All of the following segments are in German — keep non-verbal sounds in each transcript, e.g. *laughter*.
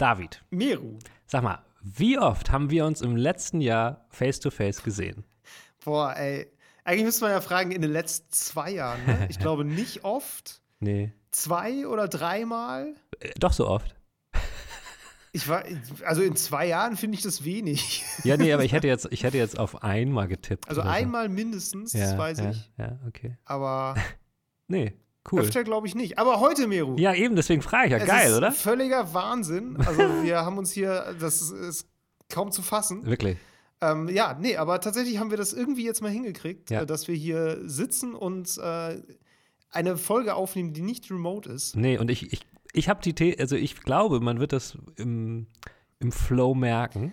David, Meru. sag mal, wie oft haben wir uns im letzten Jahr face-to-face gesehen? Boah, ey. Eigentlich müsste man ja fragen, in den letzten zwei Jahren, ne? Ich *laughs* glaube nicht oft. Nee. Zwei oder dreimal. Äh, Doch so oft. Ich war, also in zwei Jahren finde ich das wenig. *laughs* Ja, nee, aber ich *laughs* hätte jetzt, ich hätte jetzt auf einmal getippt. Also oder so. einmal mindestens, ja, das weiß ja, ich. Ja, okay. Aber Nee, cool. öfter glaube ich nicht. Aber heute, Meru. Ja, eben, deswegen frage ich ja. es Geil, ist oder? Völliger Wahnsinn. Also *laughs* wir haben uns hier, das ist, ist kaum zu fassen. Wirklich. Ähm, ja, nee, aber tatsächlich haben wir das irgendwie jetzt mal hingekriegt, Ja. äh, dass wir hier sitzen und äh, eine Folge aufnehmen, die nicht remote ist. Nee, und ich, ich, ich habe die, The also ich glaube, man wird das im, im Flow merken,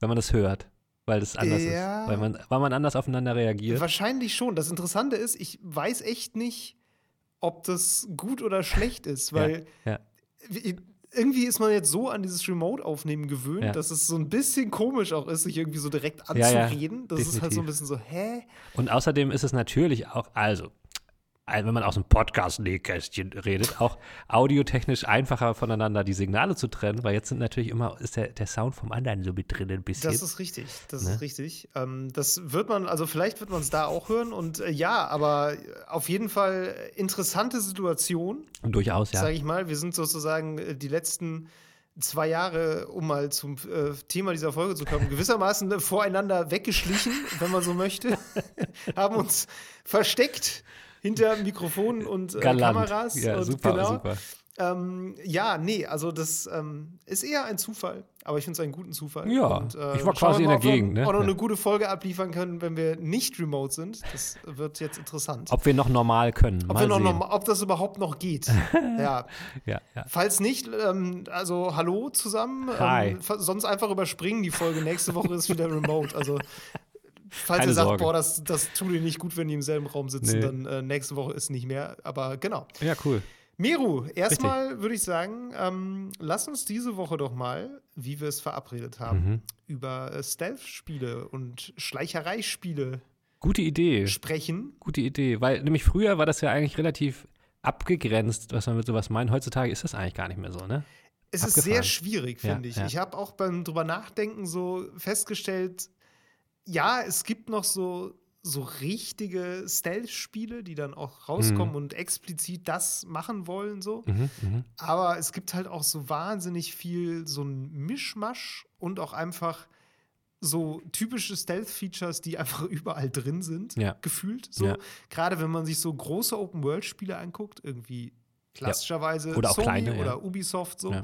wenn man das hört, weil das anders Ja. ist. Weil man, weil man anders aufeinander reagiert. Wahrscheinlich schon. Das Interessante ist, ich weiß echt nicht, ob das gut oder schlecht ist, weil ja. wie- irgendwie ist man jetzt so an dieses Remote-Aufnehmen gewöhnt, Ja. dass es so ein bisschen komisch auch ist, sich irgendwie so direkt Ja, ja, anzureden. das ist halt so ein definitiv. bisschen so, hä? Und außerdem ist es natürlich auch, also, wenn man aus dem Podcast-Nähkästchen redet, auch audiotechnisch einfacher voneinander die Signale zu trennen, weil jetzt sind natürlich immer, ist der, der Sound vom anderen so mit drin ein bisschen. Das ist richtig, das Ne? ist richtig. Ähm, das wird man, also vielleicht wird man es da auch hören und äh, ja, aber auf jeden Fall interessante Situation, Durchaus, ja. sage ich mal. Wir sind sozusagen äh, die letzten zwei Jahre, um mal zum äh, Thema dieser Folge zu kommen, *laughs* gewissermaßen äh, voreinander weggeschlichen, wenn man so möchte, *laughs* haben uns versteckt hinter Mikrofonen und äh. Kameras. Ja, und super, genau. super. Ähm, ja, nee, also das ähm, ist eher ein Zufall, aber ich finde es einen guten Zufall. Ja, Und, äh, ich war quasi in der Gegend, ne? Auch noch Ja. eine gute Folge abliefern können, wenn wir nicht remote sind. Das wird jetzt interessant. Ob wir noch normal können. ob, noch normal, ob das überhaupt noch geht. *laughs* ja. Ja, ja. Falls nicht, ähm, also hallo zusammen. Hi. Ähm, sonst einfach überspringen die Folge. Nächste Woche ist wieder remote. Also falls Keine ihr sagt, Sorge. boah, das, das tut ihr nicht gut, wenn die im selben Raum sitzen, Nee. dann äh, nächste Woche ist nicht mehr. Aber genau. Ja, cool. Meru, erstmal würde ich sagen, ähm, lass uns diese Woche doch mal, wie wir es verabredet haben, Mhm. über äh, Stealth-Spiele und Schleichereispiele Gute Idee. sprechen. Gute Idee. Weil nämlich früher war das ja eigentlich relativ abgegrenzt, was man mit sowas meint. Heutzutage ist das eigentlich gar nicht mehr so, ne? Es ist Abgefahren. sehr schwierig, Ja, finde ich. ja. Ich habe auch beim drüber nachdenken so festgestellt, ja, es gibt noch so, so richtige Stealth-Spiele, die dann auch rauskommen Mhm. und explizit das machen wollen, so. Mhm, mhm. Aber es gibt halt auch so wahnsinnig viel so ein Mischmasch und auch einfach so typische Stealth-Features, die einfach *laughs* überall drin sind, Ja. gefühlt. So. Ja. Gerade wenn man sich so große Open-World-Spiele anguckt, irgendwie klassischerweise Oder auch Sony kleine, ja. oder Ubisoft so. Ja.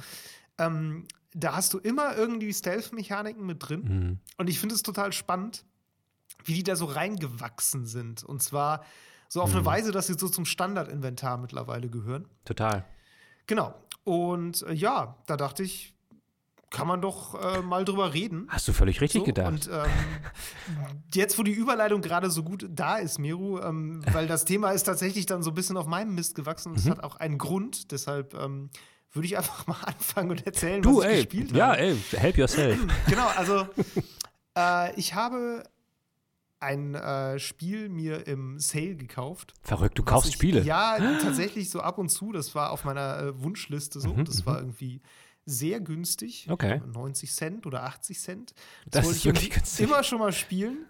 Ähm, da hast du immer irgendwie Stealth-Mechaniken mit drin. Mhm. Und ich finde es total spannend, wie die da so reingewachsen sind. Und zwar so auf Mhm. eine Weise, dass sie so zum Standardinventar mittlerweile gehören. Total. Genau. Und äh, ja, da dachte ich, kann man doch äh, mal drüber reden. Hast du völlig richtig So, gedacht. Und ähm, *laughs* jetzt, wo die Überleitung gerade so gut da ist, Miru, ähm, weil das Thema ist tatsächlich dann so ein bisschen auf meinem Mist gewachsen und es Mhm. hat auch einen Grund. Deshalb ähm, würde ich einfach *laughs* mal anfangen und erzählen, du, was ich ey. gespielt Ja, habe. ey, help yourself. *laughs* Genau, also äh, ich habe ein äh, Spiel mir im Sale gekauft. Verrückt, du kaufst ich, Spiele. Ja, tatsächlich so ab und zu. Das war auf meiner äh, Wunschliste so. Mhm, das war irgendwie sehr günstig. Okay. 90 Cent oder 80 Cent. Das wollte ist ich wirklich immer schon mal spielen.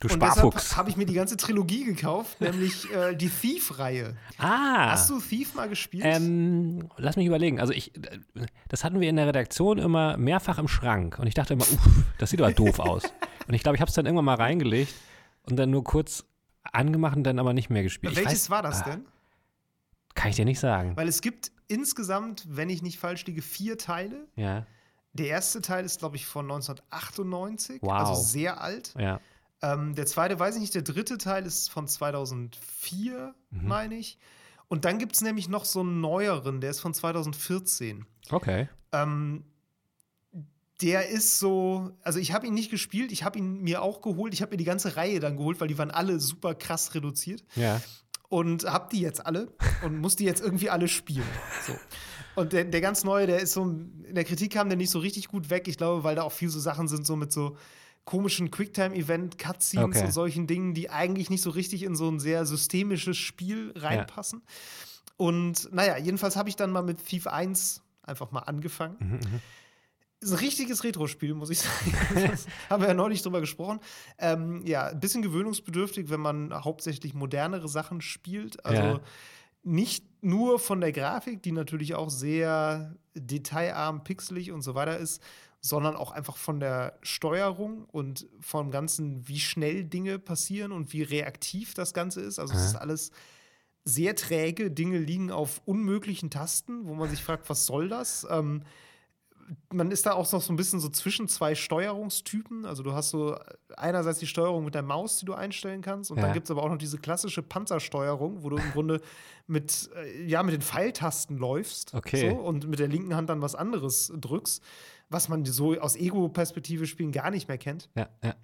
Du und Sparfuchs. deshalb habe ich mir die ganze Trilogie gekauft, *laughs* nämlich äh, die Thief-Reihe. Ah. Hast du Thief mal gespielt? Ähm, lass mich überlegen. Also ich, das hatten wir in der Redaktion immer mehrfach im Schrank und ich dachte immer, uff, das sieht aber doof aus. *laughs* Und ich glaube, ich habe es dann irgendwann mal reingelegt und dann nur kurz angemacht und dann aber nicht mehr gespielt. Welches weiß- war das ah, denn? Kann ich dir nicht sagen. Weil es gibt insgesamt, wenn ich nicht falsch liege, vier Teile. Ja, Der erste Teil ist, glaube ich, von 1998, Wow. also sehr alt. ja. Ähm, der zweite weiß ich nicht, der dritte Teil ist von 2004, Mhm. meine ich. Und dann gibt es nämlich noch so einen neueren, der ist von 2014. Okay. Ähm, der ist so, also ich habe ihn nicht gespielt, ich habe ihn mir auch geholt, ich habe mir die ganze Reihe dann geholt, weil die waren alle super krass reduziert Ja. und habe die jetzt alle und muss die jetzt irgendwie alle spielen. So. Und der, der ganz neue, der ist so, in der Kritik kam der nicht so richtig gut weg, ich glaube, weil da auch viel so Sachen sind, so mit so komischen Quicktime-Event-Cutscenes Okay. und solchen Dingen, die eigentlich nicht so richtig in so ein sehr systemisches Spiel reinpassen. Und naja, jedenfalls habe ich dann mal mit Thief 1 einfach mal angefangen. Mhm, mhm. ist ein richtiges Retro-Spiel, muss ich sagen. *laughs* Haben wir ja neulich drüber gesprochen. Ähm, ja, ein bisschen gewöhnungsbedürftig, wenn man hauptsächlich modernere Sachen spielt. Also Ja. nicht nur von der Grafik, die natürlich auch sehr detailarm, pixelig und so weiter ist, sondern auch einfach von der Steuerung und vom Ganzen, wie schnell Dinge passieren und wie reaktiv das Ganze ist. Also es ist alles sehr träge. Dinge liegen auf unmöglichen Tasten, wo man sich fragt, was soll das? Ähm, man ist da auch noch so ein bisschen so zwischen zwei Steuerungstypen. Also du hast so einerseits die Steuerung mit der Maus, die du einstellen kannst, und Ja. dann gibt es aber auch noch diese klassische Panzersteuerung, wo du im Grunde mit, äh, ja, mit den Pfeiltasten läufst Okay. so, und mit der linken Hand dann was anderes drückst, was man so aus Ego-Perspektive spielen gar nicht mehr kennt. Ja, ja.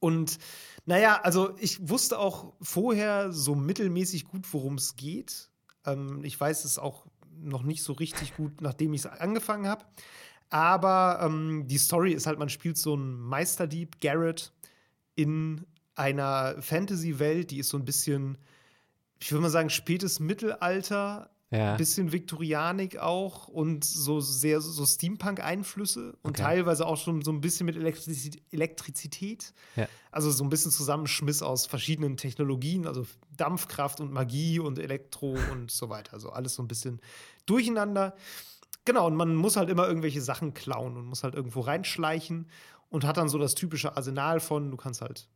Und naja, also ich wusste auch vorher so mittelmäßig gut, worum es geht. Ähm, ich weiß es auch noch nicht so richtig gut, nachdem ich es angefangen habe. Aber ähm, die Story ist halt, man spielt so einen Meisterdieb, Garrett, in einer Fantasy-Welt, die ist so ein bisschen, ich würde mal sagen, spätes Mittelalter, Ja. ein bisschen Viktorianik auch und so sehr so Steampunk-Einflüsse und Okay. teilweise auch schon so ein bisschen mit Elektrizität. Elektrizität. Ja. Also so ein bisschen Zusammenschmiss aus verschiedenen Technologien, also Dampfkraft und Magie und Elektro *laughs* und so weiter. Also alles so ein bisschen durcheinander. Genau, und man muss halt immer irgendwelche Sachen klauen und muss halt irgendwo reinschleichen und hat dann so das typische Arsenal von, du kannst halt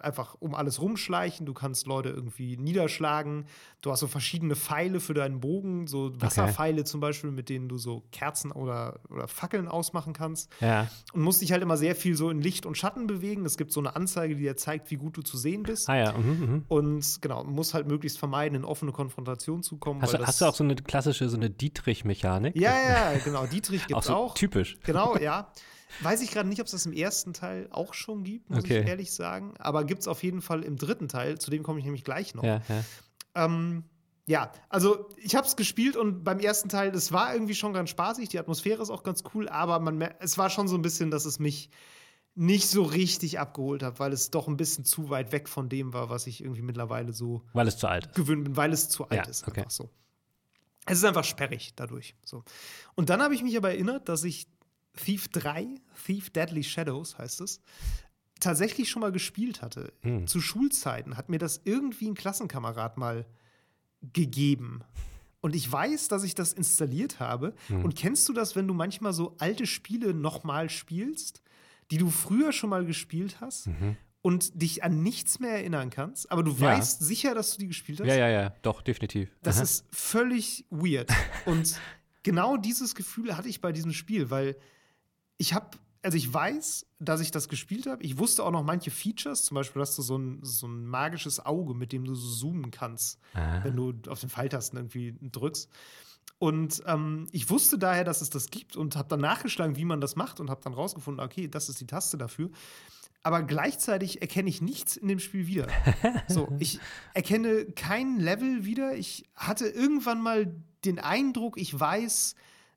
einfach um alles rumschleichen, du kannst Leute irgendwie niederschlagen, du hast so verschiedene Pfeile für deinen Bogen, so Wasserpfeile zum Beispiel, mit denen du so Kerzen oder, oder Fackeln ausmachen kannst Ja. und musst dich halt immer sehr viel so in Licht und Schatten bewegen. Es gibt so eine Anzeige, die dir zeigt, wie gut du zu sehen bist. Ah ja. Mhm, mhm. Und genau, muss halt möglichst vermeiden, in offene Konfrontation zu kommen. Hast, du, hast du auch so eine klassische, so eine Dietrich-Mechanik? Ja, ja, *laughs* genau. Dietrich Auch gibt's so auch. typisch. Genau, ja. *laughs* Weiß ich gerade nicht, ob es das im ersten Teil auch schon gibt, muss Okay. ich ehrlich sagen. Aber gibt es auf jeden Fall im dritten Teil, zu dem komme ich nämlich gleich noch. Ja, ja. Ähm, ja, also ich habe es gespielt und beim ersten Teil, das war irgendwie schon ganz spaßig, die Atmosphäre ist auch ganz cool, aber man, es war schon so ein bisschen, dass es mich nicht so richtig abgeholt hat, weil es doch ein bisschen zu weit weg von dem war, was ich irgendwie mittlerweile so Weil es zu alt ist. gewöhnt bin, weil es zu alt Ja, ist. okay. Einfach so. Es ist einfach sperrig dadurch. So. Und dann habe ich mich aber erinnert, dass ich Thief 3, Thief Deadly Shadows heißt es, tatsächlich schon mal gespielt hatte. Hm. Zu Schulzeiten hat mir das irgendwie ein Klassenkamerad mal gegeben. Und ich weiß, dass ich das installiert habe. Hm. Und kennst du das, wenn du manchmal so alte Spiele nochmal spielst, die du früher schon mal gespielt hast und dich an nichts mehr erinnern kannst, aber du Mhm. Ja. weißt sicher, dass du die gespielt hast? Ja, ja, ja, doch, definitiv. Das Aha. ist völlig weird. *laughs* Und genau dieses Gefühl hatte ich bei diesem Spiel, weil ich habe, also ich weiß, dass ich das gespielt habe. Ich wusste auch noch manche Features, zum Beispiel hast du so ein, so ein magisches Auge, mit dem du so zoomen kannst, Ah. wenn du auf den Pfeiltasten irgendwie drückst. Und ähm, ich wusste daher, dass es das gibt und habe dann nachgeschlagen, wie man das macht und habe dann rausgefunden, okay, das ist die Taste dafür. Aber gleichzeitig erkenne ich nichts in dem Spiel wieder. *laughs* So, ich erkenne kein Level wieder. Ich hatte irgendwann mal den Eindruck, ich weiß,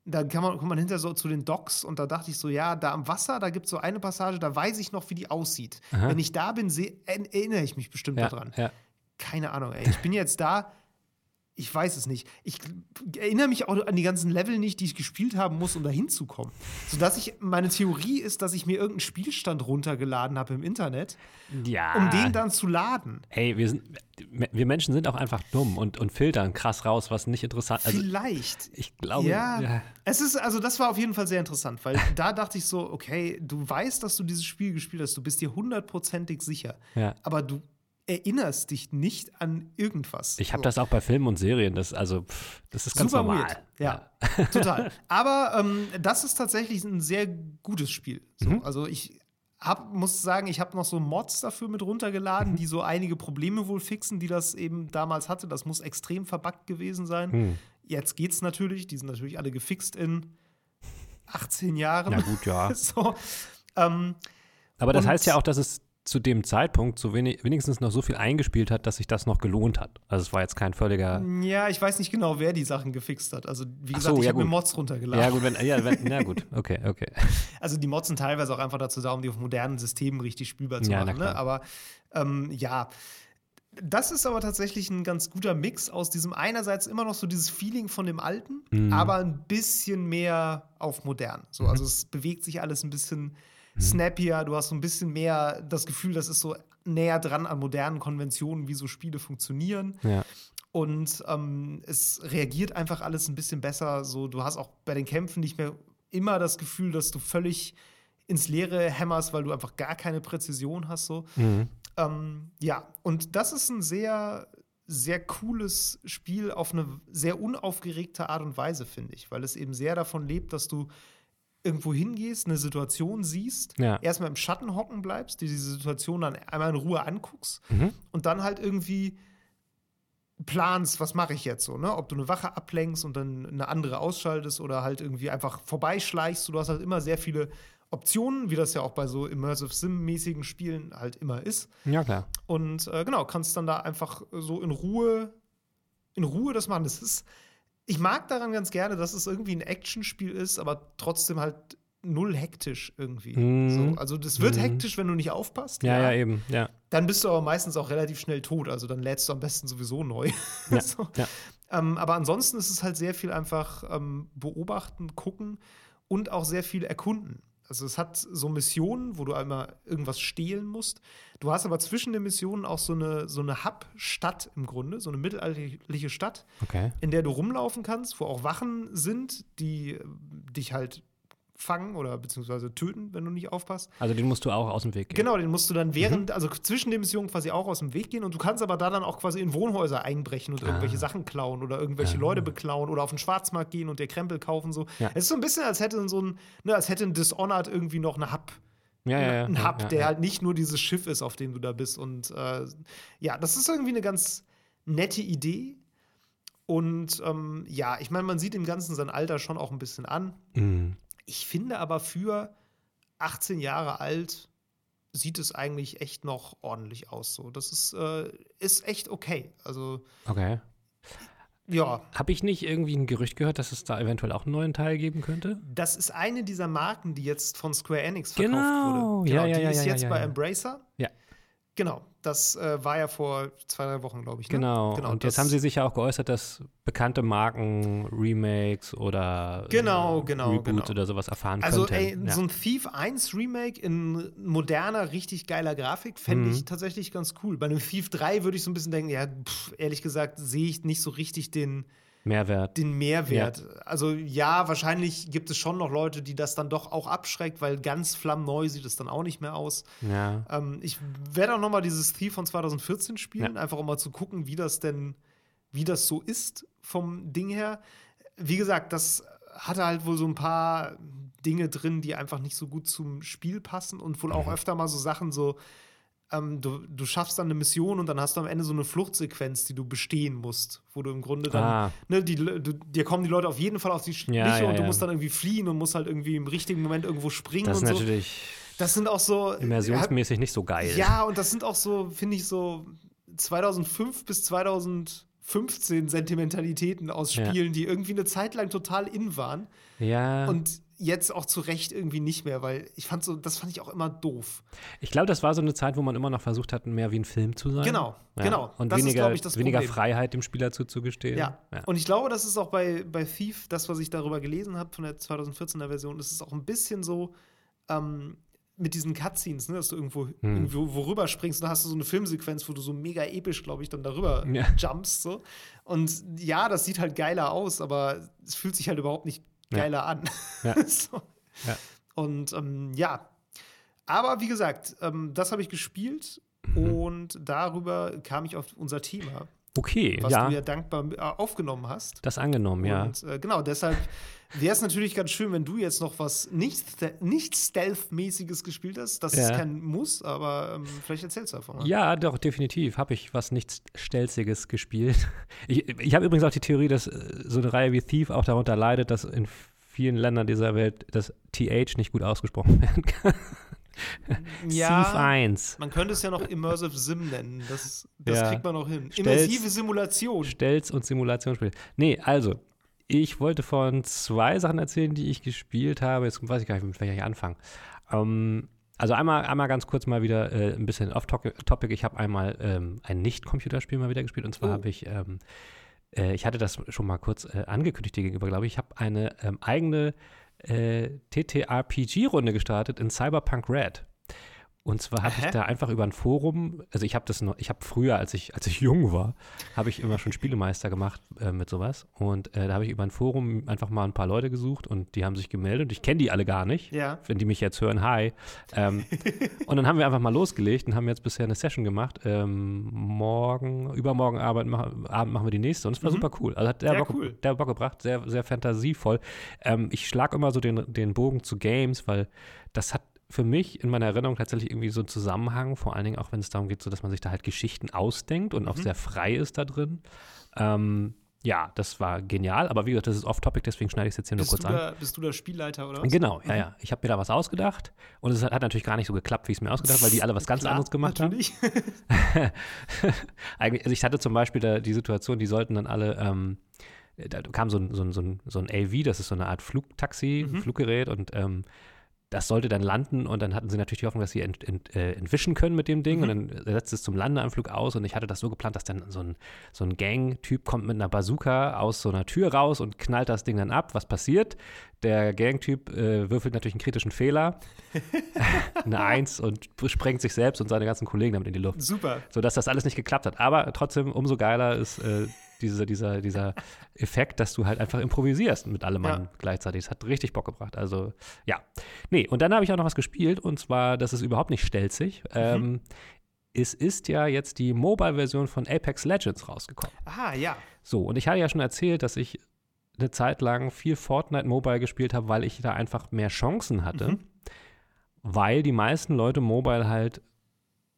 da kann man, kommt man hinter so zu den Docks und da dachte ich so, ja, da am Wasser, da gibt es so eine Passage, da weiß ich noch, wie die aussieht. Wenn ich da bin, seh, er- erinnere ich mich bestimmt ja, daran. ja. Keine Ahnung, ey. Ich bin jetzt da. Ich weiß es nicht. Ich erinnere mich auch an die ganzen Level nicht, die ich gespielt haben muss, um da hinzukommen. Sodass ich, meine Theorie ist, dass ich mir irgendeinen Spielstand runtergeladen habe im Internet, ja. um den dann zu laden. Hey, wir, sind, wir Menschen sind auch einfach dumm und, und filtern krass raus, was nicht interessant ist. Also, Vielleicht. ich glaube, ja, ja. es ist, also das war auf jeden Fall sehr interessant, weil da dachte ich so, okay, du weißt, dass du dieses Spiel gespielt hast, du bist dir hundertprozentig sicher, Ja. aber du erinnerst dich nicht an irgendwas. Ich habe So. das auch bei Filmen und Serien. Das, also, pff, das ist ganz Super normal. weird. Ja, *laughs* total. Aber ähm, das ist tatsächlich ein sehr gutes Spiel. So, Mhm. Also ich hab, muss sagen, ich habe noch so Mods dafür mit runtergeladen, Mhm. die so einige Probleme wohl fixen, die das eben damals hatte. Das muss extrem verbuggt gewesen sein. Hm. Jetzt geht's natürlich. Die sind natürlich alle gefixt in 18 Jahren. Na gut, ja. *laughs* so, ähm, Aber das heißt ja auch, dass es zu dem Zeitpunkt so wenig, wenigstens noch so viel eingespielt hat, dass sich das noch gelohnt hat. Also es war jetzt kein völliger. ja, ich weiß nicht genau, wer die Sachen gefixt hat. Also, wie gesagt, so, ich ja, habe mir. Mods runtergeladen. Ja, gut, wenn, ja, wenn, na gut, *laughs* okay, okay. Also die Mods sind teilweise auch einfach dazu da, um die auf modernen Systemen richtig spielbar zu Ja, machen. Ne? Aber ähm, ja, Das ist aber tatsächlich ein ganz guter Mix aus diesem einerseits immer noch so dieses Feeling von dem Alten, Mhm. aber ein bisschen mehr auf modern. So, Mhm. also es bewegt sich alles ein bisschen snappier, du hast so ein bisschen mehr das Gefühl, das ist so näher dran an modernen Konventionen, wie so Spiele funktionieren. Ja. Und ähm, es reagiert einfach alles ein bisschen besser. So, du hast auch bei den Kämpfen nicht mehr immer das Gefühl, dass du völlig ins Leere hämmerst, weil du einfach gar keine Präzision hast. So. Mhm. Ähm, ja, und das ist ein sehr, sehr cooles Spiel auf eine sehr unaufgeregte Art und Weise, finde ich, weil es eben sehr davon lebt, dass du irgendwo hingehst, eine Situation siehst, Ja. erstmal im Schatten hocken bleibst, dir diese Situation dann einmal in Ruhe anguckst Mhm. und dann halt irgendwie planst, was mache ich jetzt so, ne? Ob du eine Wache ablenkst und dann eine andere ausschaltest oder halt irgendwie einfach vorbeischleichst. Du hast halt immer sehr viele Optionen, wie das ja auch bei so Immersive Sim-mäßigen Spielen halt immer ist. Ja, klar. Und äh, genau, kannst dann da einfach so in Ruhe, in Ruhe das machen. Das ist, ich mag daran ganz gerne, dass es irgendwie ein Actionspiel ist, aber trotzdem halt null hektisch irgendwie. Mhm. So, also das wird Mhm. hektisch, wenn du nicht aufpasst. Ja, ja, eben. Ja. Dann bist du aber meistens auch relativ schnell tot. Also dann lädst du am besten sowieso neu. Ja. *laughs* so. ja. ähm, aber ansonsten ist es halt sehr viel einfach ähm, beobachten, gucken und auch sehr viel erkunden. Also es hat so Missionen, wo du einmal irgendwas stehlen musst. Du hast aber zwischen den Missionen auch so eine, so eine Hub-Stadt im Grunde, so eine mittelalterliche Stadt, Okay. in der du rumlaufen kannst, wo auch Wachen sind, die äh, dich halt fangen oder beziehungsweise töten, wenn du nicht aufpasst. Also den musst du auch aus dem Weg gehen. Genau, den musst du dann Mhm. während, also zwischen den Missionen quasi auch aus dem Weg gehen und du kannst aber da dann auch quasi in Wohnhäuser einbrechen und irgendwelche Ah. Sachen klauen oder irgendwelche Ah. Leute beklauen oder auf den Schwarzmarkt gehen und dir Krempel kaufen so. Ja. Es ist so ein bisschen, als hätte so ein, ne, als hätte ein Dishonored irgendwie noch eine Hub. Ja, ja, ja. ein Hub, ja, der ja. halt nicht nur dieses Schiff ist, auf dem du da bist. Und äh, ja, das ist irgendwie eine ganz nette Idee. Und ähm, ja, ich meine, man sieht im Ganzen sein Alter schon auch ein bisschen an. Mhm. Ich finde aber für 18 Jahre alt sieht es eigentlich echt noch ordentlich aus. So, das ist, äh, ist echt okay. Also, Okay. ja, Habe ich nicht irgendwie ein Gerücht gehört, dass es da eventuell auch einen neuen Teil geben könnte? das ist eine dieser Marken, die jetzt von Square Enix verkauft Genau. wurde. Ja, ja, die ja, ist ja, jetzt bei. Embracer. Ja. Genau, das äh, war ja vor zwei, drei Wochen, glaube ich. Ne? Genau. Und das- jetzt haben sie sich ja auch geäußert, dass bekannte Marken Remakes oder äh, Genau, genau, Reboots genau. oder sowas erfahren Also, könnten. ey, ja. so ein Thief 1 Remake in moderner, richtig geiler Grafik fände Mhm. ich tatsächlich ganz cool. Bei einem Thief 3 würde ich so ein bisschen denken, ja, pff, ehrlich gesagt, sehe ich nicht so richtig den, Mehrwert. den Mehrwert. Also, ja, wahrscheinlich gibt es schon noch Leute, die das dann doch auch abschreckt, weil ganz flammneu sieht es dann auch nicht mehr aus. Ja. Ähm, ich werde auch noch mal dieses Thief von 2014 spielen, Ja. einfach um mal zu gucken, wie das denn, wie das so ist vom Ding her. Wie gesagt, das hatte halt wohl so ein paar Dinge drin, die einfach nicht so gut zum Spiel passen und wohl auch öfter mal so Sachen so, ähm, du, du schaffst dann eine Mission und dann hast du am Ende so eine Fluchtsequenz, die du bestehen musst, wo du im Grunde dann, Ah. ne, die, du, dir kommen die Leute auf jeden Fall auf die Schliche Ja, ja, und du ja. musst dann irgendwie fliehen und musst halt irgendwie im richtigen Moment irgendwo springen Das ist und so. natürlich Das sind auch so immersionsmäßig nicht so geil. ja, und das sind auch so, finde ich, so 2005 bis 2015 Sentimentalitäten aus Ja. Spielen, die irgendwie eine Zeit lang total in waren Ja. und jetzt auch zu Recht irgendwie nicht mehr, weil ich fand so, das fand ich auch immer doof. ich glaube, das war so eine Zeit, wo man immer noch versucht hat, mehr wie ein Film zu sein. Genau, ja. genau. Und Das ist, weniger, glaub ich, das weniger. Freiheit dem Spieler zuzugestehen. Ja. ja. Und ich glaube, das ist auch bei, bei Thief, das, was ich darüber gelesen habe von der 2014er Version, das ist auch ein bisschen so ähm, mit diesen Cutscenes, ne, dass du irgendwo, Hm. irgendwo worüber springst und dann hast du so eine Filmsequenz, wo du so mega episch, glaube ich, dann darüber Ja. jumpst. So. Und ja, das sieht halt geiler aus, aber es fühlt sich halt überhaupt nicht Ja. geiler an. Ja. *laughs* so. Ja. Und ähm, ja. Aber wie gesagt, ähm, das habe ich gespielt Mhm. und darüber kam ich auf unser Thema, Okay, was ja. du ja dankbar äh, aufgenommen hast. das angenommen, ja. Und äh, genau, deshalb wäre es natürlich ganz schön, wenn du jetzt noch was nicht, nicht Stealth-mäßiges gespielt hast. Das ist Ja. kein Muss, aber ähm, vielleicht erzählst du davon. Ja, doch, definitiv. Habe ich was nichts Stelziges gespielt. *laughs* Ich, ich habe übrigens auch die Theorie, dass äh, so eine Reihe wie Thief auch darunter leidet, dass in vielen Ländern dieser Welt das TH nicht gut ausgesprochen *laughs* werden kann. Thief 1. man könnte es ja noch Immersive Sim nennen. Das, das Ja. kriegt man noch hin. Immersive Simulation. Stelz- und Simulationsspiel. Nee, also, ich wollte von zwei Sachen erzählen, die ich gespielt habe. Jetzt weiß ich gar nicht, mit welcher ich anfange. Ähm, Also einmal, einmal ganz kurz mal wieder äh, ein bisschen off-topic. Ich habe einmal ähm, ein Nicht-Computerspiel mal wieder gespielt und zwar Oh. habe ich, ähm, äh, ich hatte das schon mal kurz äh, angekündigt dir gegenüber, glaube ich. Ich habe eine ähm, eigene äh, TTRPG-Runde gestartet in Cyberpunk Red. Und zwar habe ich da einfach über ein Forum, also ich habe das noch, ich habe früher, als ich, als ich *laughs* jung war, habe ich immer schon Spielemeister gemacht äh, mit sowas. Und äh, da habe ich über ein Forum einfach mal ein paar Leute gesucht und die haben sich gemeldet. Und ich kenne die alle gar nicht. Ja. Wenn die mich jetzt hören, hi. Ähm, *laughs* und dann haben wir einfach mal losgelegt und haben jetzt bisher eine Session gemacht. Ähm, morgen, übermorgen Abend, Abend machen wir die nächste. Und es war Mhm. super cool. Also hat der, Ja, Bock, cool. der Bock gebracht, sehr, sehr fantasievoll. Ähm, ich schlage immer so den, den Bogen zu Games, weil das hat für mich in meiner Erinnerung tatsächlich irgendwie so einen Zusammenhang, vor allen Dingen auch wenn es darum geht, so dass man sich da halt Geschichten ausdenkt und auch Mhm. sehr frei ist da drin. Ähm, ja, das war genial, aber wie gesagt, das ist off-topic, deswegen schneide ich es jetzt hier nur Bist kurz du, an. da, bist du da Spielleiter oder was? Genau, ja, ja. Ich habe mir da was ausgedacht und es hat, hat natürlich gar nicht so geklappt, wie ich es mir ausgedacht habe, weil die alle was ganz Klar, anderes gemacht natürlich. haben. *laughs* Eigentlich, also ich hatte zum Beispiel da die Situation, die sollten dann alle, ähm, da kam so ein, so, ein, so, ein, so ein AV, das ist so eine Art Flugtaxi, Mhm. Fluggerät und ähm, das sollte dann landen und dann hatten sie natürlich die Hoffnung, dass sie ent, ent, äh, entwischen können mit dem Ding Mhm. und dann setzt es zum Landeanflug aus und ich hatte das so geplant, dass dann so ein, so ein Gang-Typ kommt mit einer Bazooka aus so einer Tür raus und knallt das Ding dann ab. Was passiert? Der Gang-Typ äh, würfelt natürlich einen kritischen Fehler, *laughs* eine Eins und sprengt sich selbst und seine ganzen Kollegen damit in die Luft Super. sodass das alles nicht geklappt hat. Aber trotzdem, umso geiler ist äh, diese, dieser, dieser Effekt, dass du halt einfach improvisierst mit allem Mann Ja. gleichzeitig. Das hat richtig Bock gebracht. Also, ja. Nee, und dann habe ich auch noch was gespielt und zwar, das ist überhaupt nicht stelzig. Ähm, es ist ja jetzt die Mobile-Version von Apex Legends rausgekommen. Ah, ja. So, und ich hatte ja schon erzählt, dass ich eine Zeit lang viel Fortnite Mobile gespielt habe, weil ich da einfach mehr Chancen hatte. Mhm. Weil die meisten Leute Mobile halt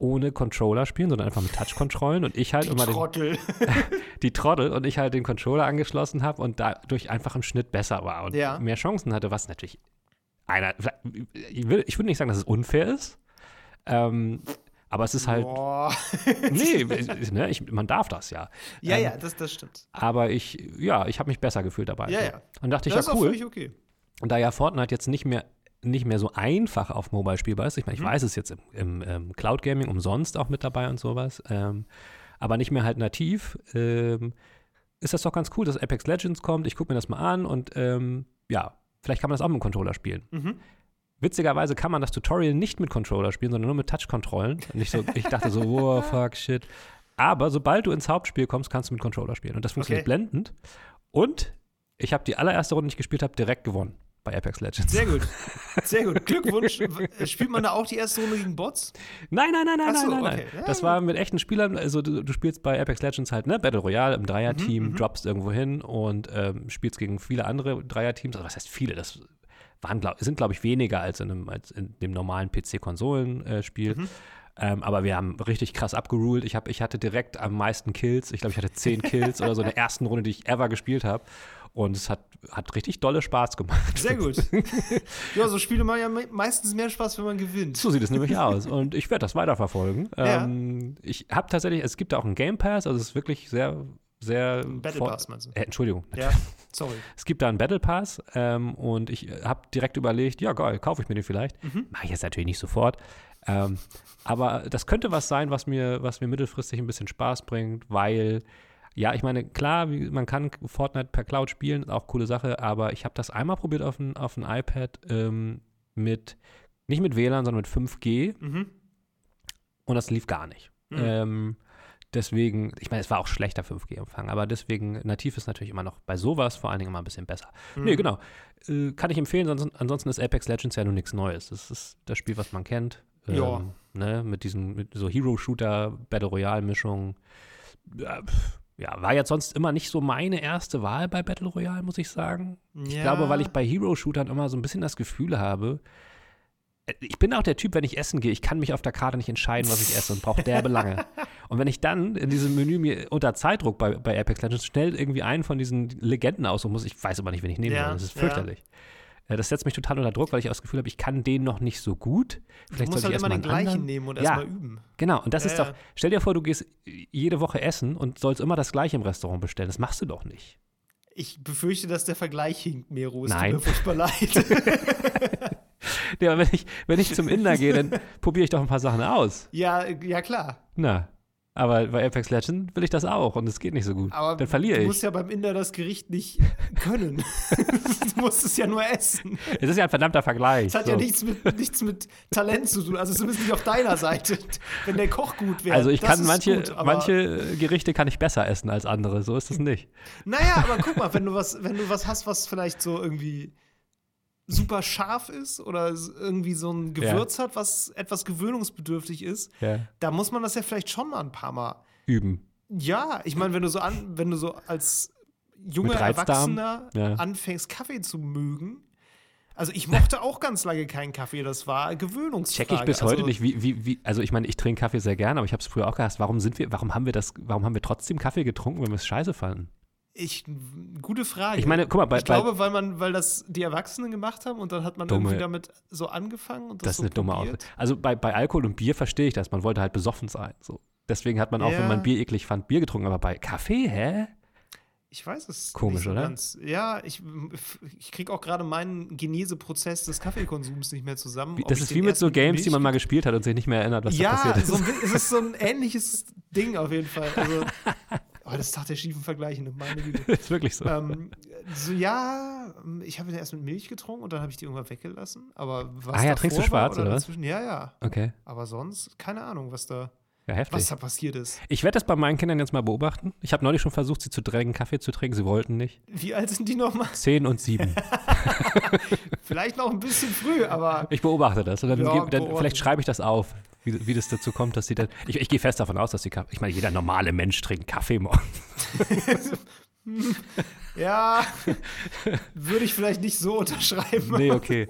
ohne Controller spielen, sondern einfach mit Touch-Kontrollen und ich halt immer den, Trottel. *laughs* die Trottel und ich halt den Controller angeschlossen habe und dadurch einfach im Schnitt besser war und Ja. mehr Chancen hatte, was natürlich einer, ich, will, ich würde nicht sagen, dass es unfair ist, ähm, aber es ist halt, Boah. *laughs* nee, ne, ich, man darf das ja. Ja, Ähm, ja, das, das stimmt. Aber ich, ja, ich habe mich besser gefühlt dabei. Ja, ja. Und dachte ich, Das ja ist auch cool. okay. Und da ja Fortnite jetzt nicht mehr, nicht mehr so einfach auf Mobile spielbar ist, ich meine, ich Mhm. weiß es jetzt im, im ähm, Cloud Gaming umsonst auch mit dabei und sowas, ähm, aber nicht mehr halt nativ, ähm, ist das doch ganz cool, dass Apex Legends kommt. Ich gucke mir das mal an und ähm, ja, vielleicht kann man das auch mit dem Controller spielen. Mhm. Witzigerweise kann man das Tutorial nicht mit Controller spielen, sondern nur mit Touch-Kontrollen. Und ich, so, ich dachte so, *laughs* wow, fuck, shit. Aber sobald du ins Hauptspiel kommst, kannst du mit Controller spielen. Und das funktioniert Okay. blendend. Und ich habe die allererste Runde, die ich gespielt habe, direkt gewonnen bei Apex Legends. Sehr gut. *laughs* Sehr gut. Glückwunsch. Spielt man da auch die erste Runde gegen Bots? Nein, nein, nein, nein, so, nein, nein, okay. Das war mit echten Spielern. Also du, du spielst bei Apex Legends halt, ne, Battle Royale im Dreierteam, Mhm, mhm. droppst irgendwo hin und ähm, spielst gegen viele andere Dreierteams. Also was heißt viele? Das waren, glaub, sind, glaube ich, weniger als in, einem, als in dem normalen PC-Konsolen-Spiel. Mhm. Ähm, aber wir haben richtig krass abgeruled. Ich, hab, ich hatte direkt am meisten Kills. Ich glaube, ich hatte zehn Kills oder so in der ersten Runde, die ich ever gespielt habe. Und es hat, hat richtig dolle Spaß gemacht. Sehr gut. *laughs* ja, so Spiele machen ja me meistens mehr Spaß, wenn man gewinnt. So sieht es nämlich aus. Und ich werde das weiterverfolgen. Ja. Ähm, ich habe tatsächlich, es gibt da auch einen Game Pass, also es ist wirklich sehr, sehr. Battle Pass meinst du? Äh, Entschuldigung. Ja, *laughs* sorry. Es gibt da einen Battle Pass ähm, und ich habe direkt überlegt, ja geil, kaufe ich mir den vielleicht. Mhm. Mache ich jetzt natürlich nicht sofort. Ähm, aber das könnte was sein, was mir, was mir mittelfristig ein bisschen Spaß bringt, weil, ja, ich meine, klar, wie, man kann Fortnite per Cloud spielen, ist auch coole Sache, aber ich habe das einmal probiert auf ein, auf ein iPad ähm, mit, nicht mit WLAN, sondern mit 5G Mhm. und das lief gar nicht. Mhm. Ähm, deswegen, ich meine, es war auch schlechter 5G-Empfang, aber deswegen, nativ ist natürlich immer noch bei sowas vor allen Dingen immer ein bisschen besser. Mhm. Nee, genau. Äh, kann ich empfehlen, ansonsten, ansonsten ist Apex Legends ja nur nichts Neues. Das ist das Spiel, was man kennt. Ähm, Ja. Ne, mit diesen, mit so Hero-Shooter, Battle Royale-Mischung. Ja, pf, ja, war jetzt sonst immer nicht so meine erste Wahl bei Battle Royale, muss ich sagen. Ich Ja. glaube, weil ich bei Hero-Shootern immer so ein bisschen das Gefühl habe, äh, ich bin auch der Typ, wenn ich essen gehe, ich kann mich auf der Karte nicht entscheiden, was ich esse und brauche derbe lange. *laughs* Und wenn ich dann in diesem Menü mir unter Zeitdruck bei, bei Apex Legends schnell irgendwie einen von diesen Legenden aussuchen muss, ich weiß aber nicht, wen ich nehmen Ja, soll. Das ist ja. fürchterlich. Äh, Das setzt mich total unter Druck, weil ich auch das Gefühl habe, ich kann den noch nicht so gut. Du Vielleicht musst sollte halt ich immer den gleichen anderen. nehmen und Ja. erstmal üben. Genau, und das Ja, ist doch, stell dir vor, du gehst jede Woche essen und sollst immer das gleiche im Restaurant bestellen. Das machst du doch nicht. Ich befürchte, dass der Vergleich hinkt, Mero. Es Nein. tut mir furchtbar leid. *laughs* Ja, wenn ich, wenn ich zum Inder gehe, dann probiere ich doch ein paar Sachen aus. Ja, ja klar. Na. Aber bei Apex Legends will ich das auch und es geht nicht so gut. Aber dann verliere du ich. musst ja beim Inder das Gericht nicht können. *laughs* du musst es ja nur essen. Es ist ja ein verdammter Vergleich. Es hat so. ja nichts mit, nichts mit Talent zu tun. Also zumindest nicht auf deiner Seite. Wenn der Koch gut wäre. also ich kann manche, gut, manche Gerichte kann ich besser essen als andere. So ist es nicht. Naja, aber guck mal, wenn du was, wenn du was hast, was vielleicht so irgendwie super scharf ist oder irgendwie so ein Gewürz hat, was etwas gewöhnungsbedürftig ist, Ja. da muss man das ja vielleicht schon mal ein paar Mal. Üben. Ja, ich meine, wenn du so an, wenn du so als junger? Erwachsener Ja. anfängst, Kaffee zu mögen. Also ich mochte auch ganz lange keinen Kaffee, das war Gewöhnungsfrage. Check ich bis heute also, nicht, wie, wie, wie, also ich meine, ich trinke Kaffee sehr gerne, aber ich habe es früher auch gehasst. Warum sind wir, warum haben wir das, warum haben wir trotzdem Kaffee getrunken, wenn wir es scheiße fanden? Ich, gute Frage. Ich meine, guck mal, bei, ich glaube, weil man, weil das die Erwachsenen gemacht haben und dann hat man Dumme- irgendwie damit so angefangen und das, das ist eine so dumme probiert. Ausrede. Also bei, bei Alkohol und Bier verstehe ich das. Man wollte halt besoffen sein. So. Deswegen hat man auch, Ja. wenn man Bier eklig fand, Bier getrunken. Aber bei Kaffee, hä? Ich weiß es. Komisch, so oder? Ganz. Ja, ich, ich kriege auch gerade meinen Geneseprozess des Kaffeekonsums nicht mehr zusammen. Wie, das ist wie mit so Games, die Milch- man mal gespielt hat und sich nicht mehr erinnert, was da ja, passiert ist. so ein, bi- es ist so ein *laughs* ähnliches Ding auf jeden Fall. Also, oh, das ist doch der schiefen Vergleich, ne? meine Güte. *laughs* ist wirklich so. ähm, so, ja, ich habe den erst mit Milch getrunken und dann habe ich die irgendwann weggelassen. Aber was Ah ja, trinkst du war schwarz, oder was? dazwischen- Ja, ja. Okay, Aber sonst, keine Ahnung, was da, ja, heftig. was da passiert ist. Ich werde das bei meinen Kindern jetzt mal beobachten. Ich habe neulich schon versucht, sie zu drängen, Kaffee zu trinken. Sie wollten nicht. Wie alt sind die nochmal? Zehn und sieben. *laughs* Vielleicht noch ein bisschen früh, aber Ich beobachte das. Und dann, Ja, dann vielleicht schreibe ich das auf, wie, wie das dazu kommt, dass sie dann. Ich, ich gehe fest davon aus, dass sie Kaffee. Ich meine, jeder normale Mensch trinkt Kaffee morgens. *laughs* ja, würde ich vielleicht nicht so unterschreiben. Nee, okay.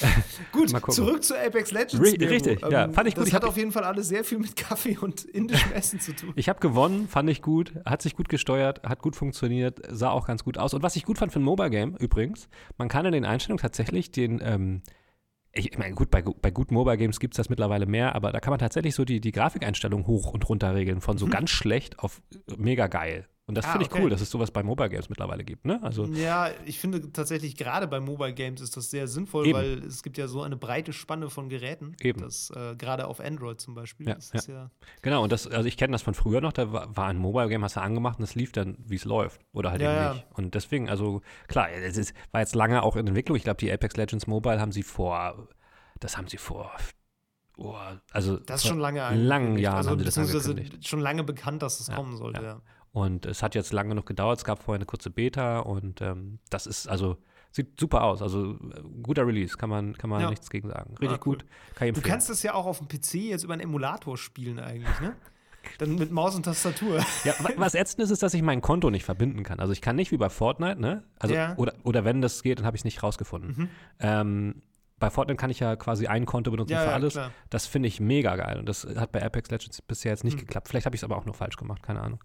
*laughs* Gut, zurück zu Apex Legends. Nero. richtig, ja, fand ich gut. Das Ich hat auf jeden Fall alles sehr viel mit Kaffee und indischem *laughs* Essen zu tun. Ich habe gewonnen, fand ich gut, hat sich gut gesteuert, hat gut funktioniert, sah auch ganz gut aus. Und was ich gut fand für ein Mobile Game übrigens, man kann in den Einstellungen tatsächlich den, ähm, ich, meine, gut, bei, bei guten Mobile Games gibt es das mittlerweile mehr, aber da kann man tatsächlich so die, die Grafikeinstellungen hoch und runter regeln, von so ganz schlecht auf mega geil. Und das. Ah, finde ich okay. cool, dass es sowas bei Mobile Games mittlerweile gibt, ne? Also, Ja, ich finde tatsächlich gerade bei Mobile Games ist das sehr sinnvoll, Eben. weil es gibt ja so eine breite Spanne von Geräten. Eben. Das äh, gerade auf Android zum Beispiel. Ja, das ist ja. genau, und das, also ich kenne das von früher noch, da war, war ein Mobile Game, hast du angemacht und es lief dann, wie es läuft. Oder halt Ja, eben ja. nicht. Und deswegen, also klar, es ist, war jetzt lange auch in Entwicklung. Ich glaube, die Apex Legends Mobile haben sie vor, das haben sie vor, oh, also Das ist schon lange langen angekündigt. Jahren also, haben sie das schon lange bekannt, dass es Ja, kommen sollte. ja. Ja. Und es hat jetzt lange genug gedauert. Es gab vorher eine kurze Beta und ähm, das ist, also, sieht super aus. Also, äh, guter Release, kann man, kann man Ja. nichts gegen sagen. Richtig Ah, cool. gut. Kann Du kannst das ja auch auf dem PC jetzt über einen Emulator spielen eigentlich, ne? *laughs* Dann mit Maus und Tastatur. Ja, wa- was ätzend ist, ist, dass ich mein Konto nicht verbinden kann. Also ich kann nicht wie bei Fortnite, ne? Also, Ja. oder, oder wenn das geht, dann habe ich es nicht rausgefunden. Mhm. Ähm, bei Fortnite kann ich ja quasi ein Konto benutzen Ja, für ja, alles. klar. Das finde ich mega geil. Und das hat bei Apex Legends bisher jetzt nicht Mhm. geklappt. Vielleicht habe ich es aber auch nur falsch gemacht, keine Ahnung.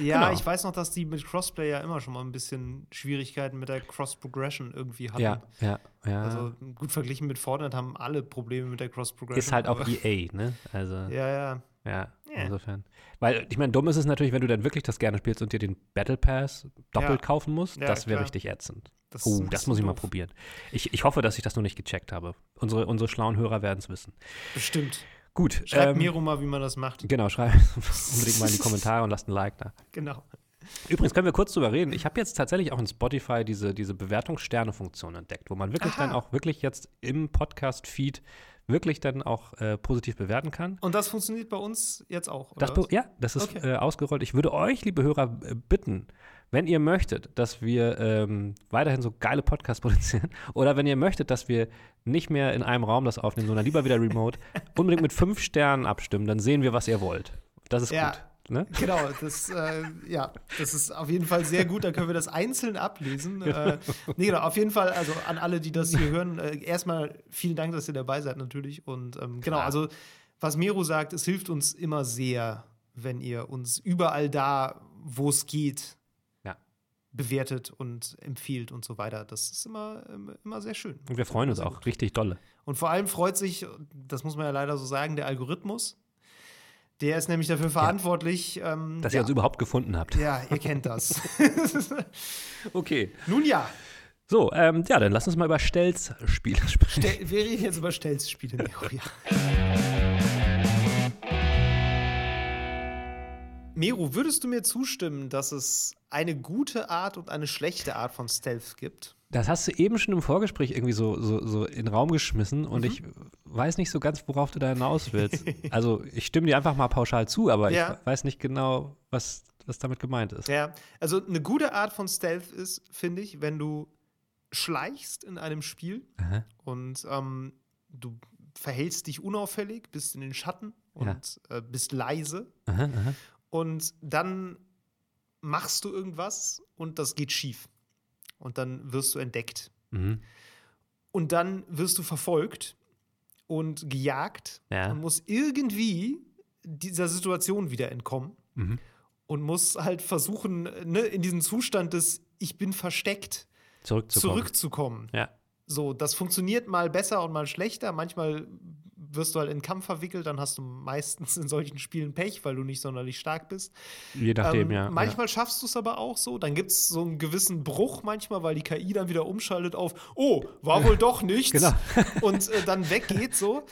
Ja, Genau. ich weiß noch, dass die mit Crossplay ja immer schon mal ein bisschen Schwierigkeiten mit der Cross-Progression irgendwie hatten. Ja, ja, ja. Also gut verglichen mit Fortnite haben alle Probleme mit der Cross-Progression. ist halt auch EA, ne? Also, *laughs* ja, Ja, ja. Insofern. Weil, ich meine, dumm ist es natürlich, wenn du dann wirklich das gerne spielst und dir den Battle Pass doppelt Ja. kaufen musst. Ja, das wäre richtig ätzend. Das Oh, das muss ich mal doof. probieren. Ich, ich hoffe, dass ich das noch nicht gecheckt habe. Unsere, unsere schlauen Hörer werden es wissen. Bestimmt. Gut. Schreibt ähm, Miro mal, wie man das macht. Genau, schreibt *laughs* unbedingt mal in die Kommentare und lasst ein Like da. Genau. Übrigens können wir kurz drüber reden. Ich habe jetzt tatsächlich auch in Spotify diese, diese Bewertungssterne-Funktion entdeckt, wo man wirklich Aha. dann auch wirklich jetzt im Podcast-Feed wirklich dann auch äh, positiv bewerten kann. Und das funktioniert bei uns jetzt auch. Das, ja, das ist Okay. äh, ausgerollt. Ich würde euch, liebe Hörer, äh, bitten, wenn ihr möchtet, dass wir ähm, weiterhin so geile Podcasts *laughs* produzieren oder wenn ihr möchtet, dass wir nicht mehr in einem Raum das aufnehmen, sondern lieber wieder remote, *laughs* unbedingt mit fünf Sternen abstimmen, dann sehen wir, was ihr wollt. Das ist Ja. gut. Ne? Genau, das, äh, ja, das ist auf jeden Fall sehr gut. Da können wir das einzeln ablesen. *laughs* Äh, nee, genau, auf jeden Fall, also an alle, die das hier hören, äh, erstmal vielen Dank, dass ihr dabei seid natürlich. Und ähm, genau, Klar. also was Mero sagt, es hilft uns immer sehr, wenn ihr uns überall da, wo es geht, Ja. bewertet und empfiehlt und so weiter. Das ist immer, ähm, immer sehr schön. Und wir freuen uns auch gut. richtig dolle. Und vor allem freut sich, das muss man ja leider so sagen, der Algorithmus. Der ist nämlich dafür verantwortlich, ähm, Dass ja, ihr uns überhaupt gefunden habt. ja, ihr kennt das. *laughs* Okay. Nun ja, So, ähm, ja, dann lass uns mal über Stelz-Spiele sprechen. Stel *laughs* wir reden jetzt über Stelzspiele, Mero, ja. *laughs* Mero, würdest du mir zustimmen, dass es eine gute Art und eine schlechte Art von Stealth gibt? Das hast du eben schon im Vorgespräch irgendwie so, so, so in den Raum geschmissen und ich weiß nicht so ganz, worauf du da hinaus willst. *laughs* also ich stimme dir einfach mal pauschal zu, aber Ja. ich weiß nicht genau, was, was damit gemeint ist. Ja, also eine gute Art von Stealth ist, finde ich, wenn du schleichst in einem Spiel Aha. und ähm, du verhältst dich unauffällig, bist in den Schatten und äh, bist leise Aha, aha. und dann machst du irgendwas und das geht schief. Und dann wirst du entdeckt. Mhm. Und dann wirst du verfolgt und gejagt Ja. und musst irgendwie dieser Situation wieder entkommen Mhm. und musst halt versuchen, ne, in diesen Zustand des Ich bin versteckt Zurückzukommen. zurückzukommen. Ja. So, das funktioniert mal besser und mal schlechter. Manchmal wirst du halt in Kampf verwickelt, dann hast du meistens in solchen Spielen Pech, weil du nicht sonderlich stark bist. Je nachdem, Ähm, ja. Manchmal schaffst du es aber auch so. Dann gibt es so einen gewissen Bruch manchmal, weil die KI dann wieder umschaltet auf, oh, war wohl doch nichts. Genau. *laughs* Und äh, dann weggeht so.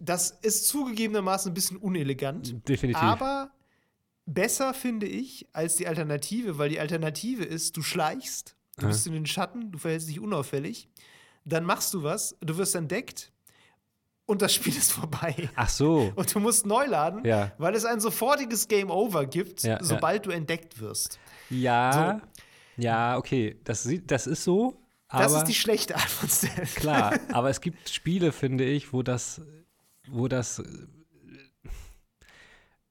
Das ist zugegebenermaßen ein bisschen unelegant. ja. Definitiv. Aber besser finde ich als die Alternative, weil die Alternative ist, du schleichst, du Ja. bist in den Schatten, du verhältst dich unauffällig, dann machst du was, du wirst entdeckt und das Spiel *laughs* ist vorbei. Ach so. Und du musst neu laden, Ja. weil es ein sofortiges Game Over gibt, Ja, ja. sobald du entdeckt wirst. Ja. Ja, okay. Das, sieht, das ist so. Das ist die schlechte Art von Stealth. klar, *laughs* aber es gibt Spiele, finde ich, wo das, wo das.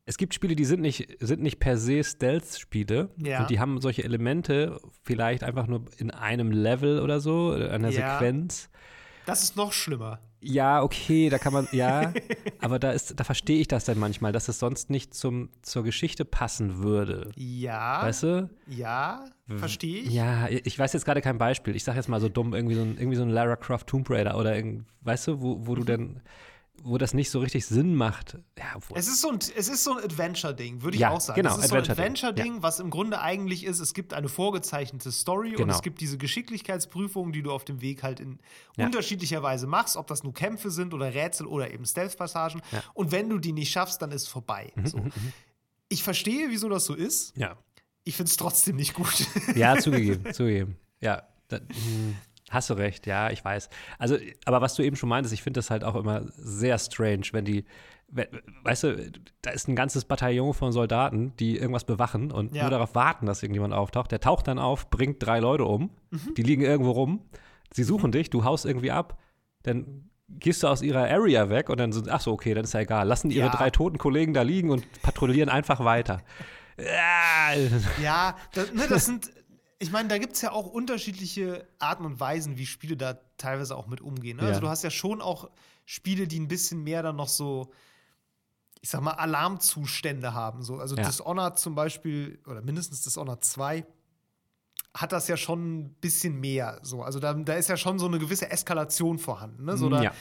Es gibt Spiele, die sind nicht, sind nicht per se Stealth-Spiele. Ja. Und die haben solche Elemente vielleicht einfach nur in einem Level oder so, einer Ja. Sequenz. Das ist noch schlimmer. Ja, okay, da kann man, ja, *laughs* aber da ist, da verstehe ich das dann manchmal, dass es sonst nicht zum, zur Geschichte passen würde. Ja, Weißt du? ja, verstehe ich. Ja, ich weiß jetzt gerade kein Beispiel. Ich sage jetzt mal so dumm, irgendwie so ein, irgendwie so ein Lara Croft Tomb Raider oder weißt du, wo, Mhm. wo du dann, wo das nicht so richtig Sinn macht. Ja, Es ist so ein, es ist so ein Adventure-Ding, würde ich Ja, auch sagen. genau, es ist so ein Adventure-Ding, Adventure-Ding, was im Grunde eigentlich ist, es gibt eine vorgezeichnete Story und Genau. es gibt diese Geschicklichkeitsprüfungen, die du auf dem Weg halt in Ja. unterschiedlicher Weise machst, ob das nur Kämpfe sind oder Rätsel oder eben Stealth-Passagen. Und wenn du die nicht schaffst, dann ist vorbei. Mhm, So. Ich verstehe, wieso das so ist. ja. Ich finde es trotzdem nicht gut. Ja, *laughs* zugegeben, zugegeben. Ja, da, hm, hast du recht, ja, ich weiß. Also, aber was du eben schon meintest, ich finde das halt auch immer sehr strange, wenn die, we- weißt du, da ist ein ganzes Bataillon von Soldaten, die irgendwas bewachen und Ja. nur darauf warten, dass irgendjemand auftaucht. Der taucht dann auf, bringt drei Leute um, Mhm. die liegen irgendwo rum, sie suchen dich, du haust irgendwie ab, dann gehst du aus ihrer Area weg und dann sind, ach so, okay, dann ist ja egal, lassen ihre Ja. drei toten Kollegen da liegen und patrouillieren einfach weiter. *laughs* Ja, Ja, das, ne, das sind, ich meine, da gibt es ja auch unterschiedliche Arten und Weisen, wie Spiele da teilweise auch mit umgehen. Ne? Ja. Also du hast ja schon auch Spiele, die ein bisschen mehr dann noch so, ich sag mal, Alarmzustände haben. So. Also Ja. Dishonored zum Beispiel, oder mindestens Dishonored 2, hat das ja schon ein bisschen mehr. So. Also da, da ist ja schon so eine gewisse Eskalation vorhanden. Ne? So, da, ja.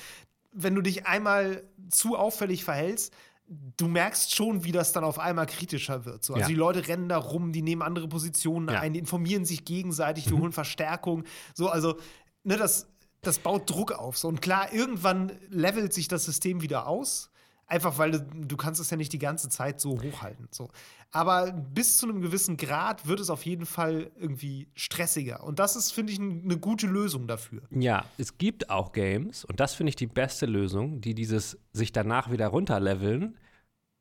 wenn du dich einmal zu auffällig verhältst, du merkst schon, wie das dann auf einmal kritischer wird. So. Also Ja. die Leute rennen da rum, die nehmen andere Positionen Ja. Mhm. ein, die informieren sich gegenseitig, die holen Verstärkung. So, also, ne, das, das baut Druck auf. So. Und klar, irgendwann levelt sich das System wieder aus. Einfach weil du, du kannst es ja nicht die ganze Zeit so hochhalten. So. Aber bis zu einem gewissen Grad wird es auf jeden Fall irgendwie stressiger. Und das ist, finde ich, eine gute Lösung dafür. Ja, es gibt auch Games, und das finde ich die beste Lösung, die dieses sich danach wieder runterleveln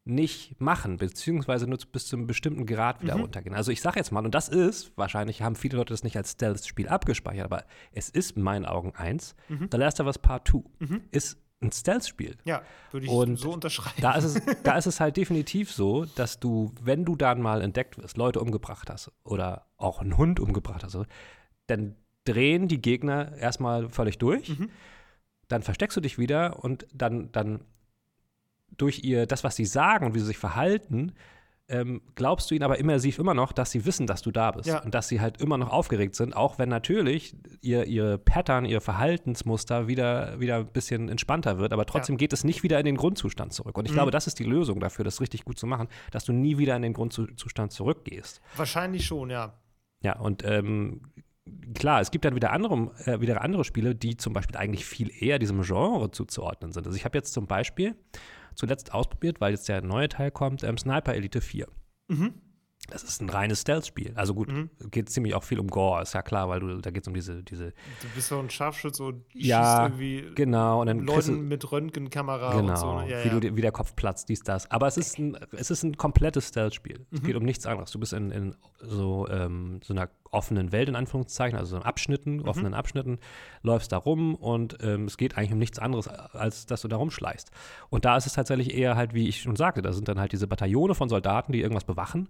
nicht machen, beziehungsweise nur bis zu einem bestimmten Grad wieder runtergehen. Also ich sage jetzt mal, und das ist, wahrscheinlich haben viele Leute das nicht als Stealth-Spiel abgespeichert, aber es ist in meinen Augen eins, The Last of Us Part 2 ist ein Stealth-Spiel. Ja, würde ich Und so unterschreiben. Da ist, es, *laughs* da ist es halt definitiv so, dass du, wenn du dann mal entdeckt wirst, Leute umgebracht hast oder auch einen Hund umgebracht hast, dann drehen die Gegner erstmal völlig durch, dann versteckst du dich wieder und dann, dann durch ihr, das, was sie sagen und wie sie sich verhalten, ähm, glaubst du ihnen aber immersiv immer noch, dass sie wissen, dass du da bist Ja. und dass sie halt immer noch aufgeregt sind, auch wenn natürlich ihr, ihre Pattern, ihr Verhaltensmuster wieder, wieder ein bisschen entspannter wird, aber trotzdem geht es nicht wieder in den Grundzustand zurück. Und ich glaube, das ist die Lösung dafür, das richtig gut zu machen, dass du nie wieder in den Grundzustand zurückgehst. Wahrscheinlich schon, ja. Ja, und ähm, klar, es gibt dann wieder andere, äh, wieder andere Spiele, die zum Beispiel eigentlich viel eher diesem Genre zuzuordnen sind. Also ich habe jetzt zum Beispiel zuletzt ausprobiert, weil jetzt der neue Teil kommt, ähm, Sniper Elite 4. Mhm. Das ist ein reines Stealth-Spiel. Also gut, Mhm. geht ziemlich auch viel um Gore, ist ja klar, weil du, da geht es um diese, diese, Du bist doch ein Scharfschütze und Ja, schießt irgendwie genau, und dann Leuten mit Röntgenkamera Genau, und so. ne? Ja, wie, ja. Du, wie der Kopf platzt, dies, das. Aber es ist ein, es ist ein komplettes Stealth-Spiel. Mhm. Es geht um nichts anderes. Du bist in, in so, ähm, so einer offenen Welt, in Anführungszeichen, also so in Abschnitten, Mhm. offenen Abschnitten, läufst da rum und ähm, es geht eigentlich um nichts anderes, als dass du da rumschleichst. Und da ist es tatsächlich eher halt, wie ich schon sagte, da sind dann halt diese Bataillone von Soldaten, die irgendwas bewachen.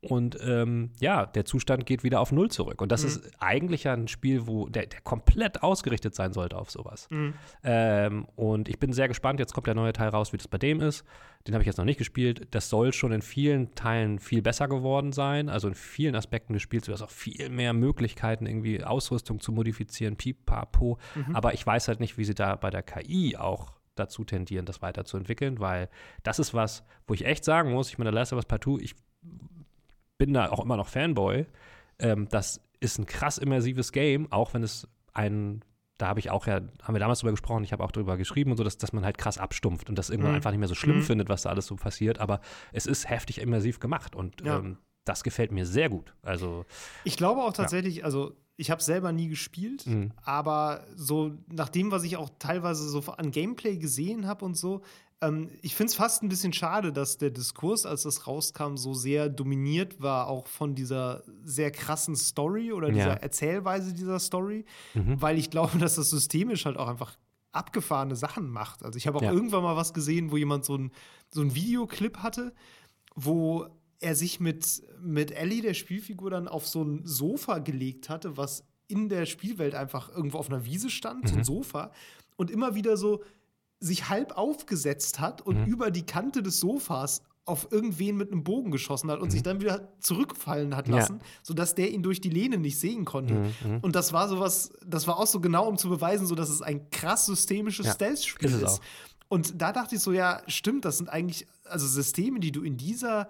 Und ähm, ja, der Zustand geht wieder auf Null zurück. Und das Mhm. ist eigentlich ja ein Spiel, wo der, der komplett ausgerichtet sein sollte auf sowas. Mhm. Ähm, und ich bin sehr gespannt. Jetzt kommt der neue Teil raus, wie das bei dem ist. Den habe ich jetzt noch nicht gespielt. Das soll schon in vielen Teilen viel besser geworden sein. Also in vielen Aspekten des Spiels. Du hast auch viel mehr Möglichkeiten, irgendwie Ausrüstung zu modifizieren, pipapo. Mhm. Aber ich weiß halt nicht, wie sie da bei der KI auch dazu tendieren, das weiterzuentwickeln, weil das ist was, wo ich echt sagen muss, ich meine, Last of Us Part 2, ich bin da auch immer noch Fanboy. Ähm, das ist ein krass immersives Game, auch wenn es ein, da habe ich auch ja, haben wir damals drüber gesprochen, ich habe auch drüber geschrieben und so, dass, dass man halt krass abstumpft und das irgendwann Mhm. einfach nicht mehr so schlimm Mhm. findet, was da alles so passiert, aber es ist heftig immersiv gemacht und Ja. ähm, das gefällt mir sehr gut. Also, Ich glaube auch tatsächlich, also ich habe selber nie gespielt, Mhm. aber so nach dem, was ich auch teilweise so an Gameplay gesehen habe und so, ähm, ich finde es fast ein bisschen schade, dass der Diskurs, als das rauskam, so sehr dominiert war, auch von dieser sehr krassen Story oder dieser Ja. Erzählweise dieser Story, Mhm. weil ich glaube, *laughs* dass das systemisch halt auch einfach abgefahrene Sachen macht. Also ich habe auch Ja. irgendwann mal was gesehen, wo jemand so ein, so ein Videoclip hatte, wo er sich mit, mit Ellie, der Spielfigur, dann auf so ein Sofa gelegt hatte, was in der Spielwelt einfach irgendwo auf einer Wiese stand, so ein Mhm. Sofa, und immer wieder so sich halb aufgesetzt hat und Mhm. über die Kante des Sofas auf irgendwen mit einem Bogen geschossen hat und sich dann wieder zurückfallen hat Mhm. Ja. lassen, sodass der ihn durch die Lehne nicht sehen konnte. Mhm, mhm. Und das war sowas, das war auch so genau, um zu beweisen, so dass es ein krass systemisches Ja, Stealth-Spiel ist ist. Und da dachte ich so, ja, stimmt, das sind eigentlich also Systeme, die du in dieser,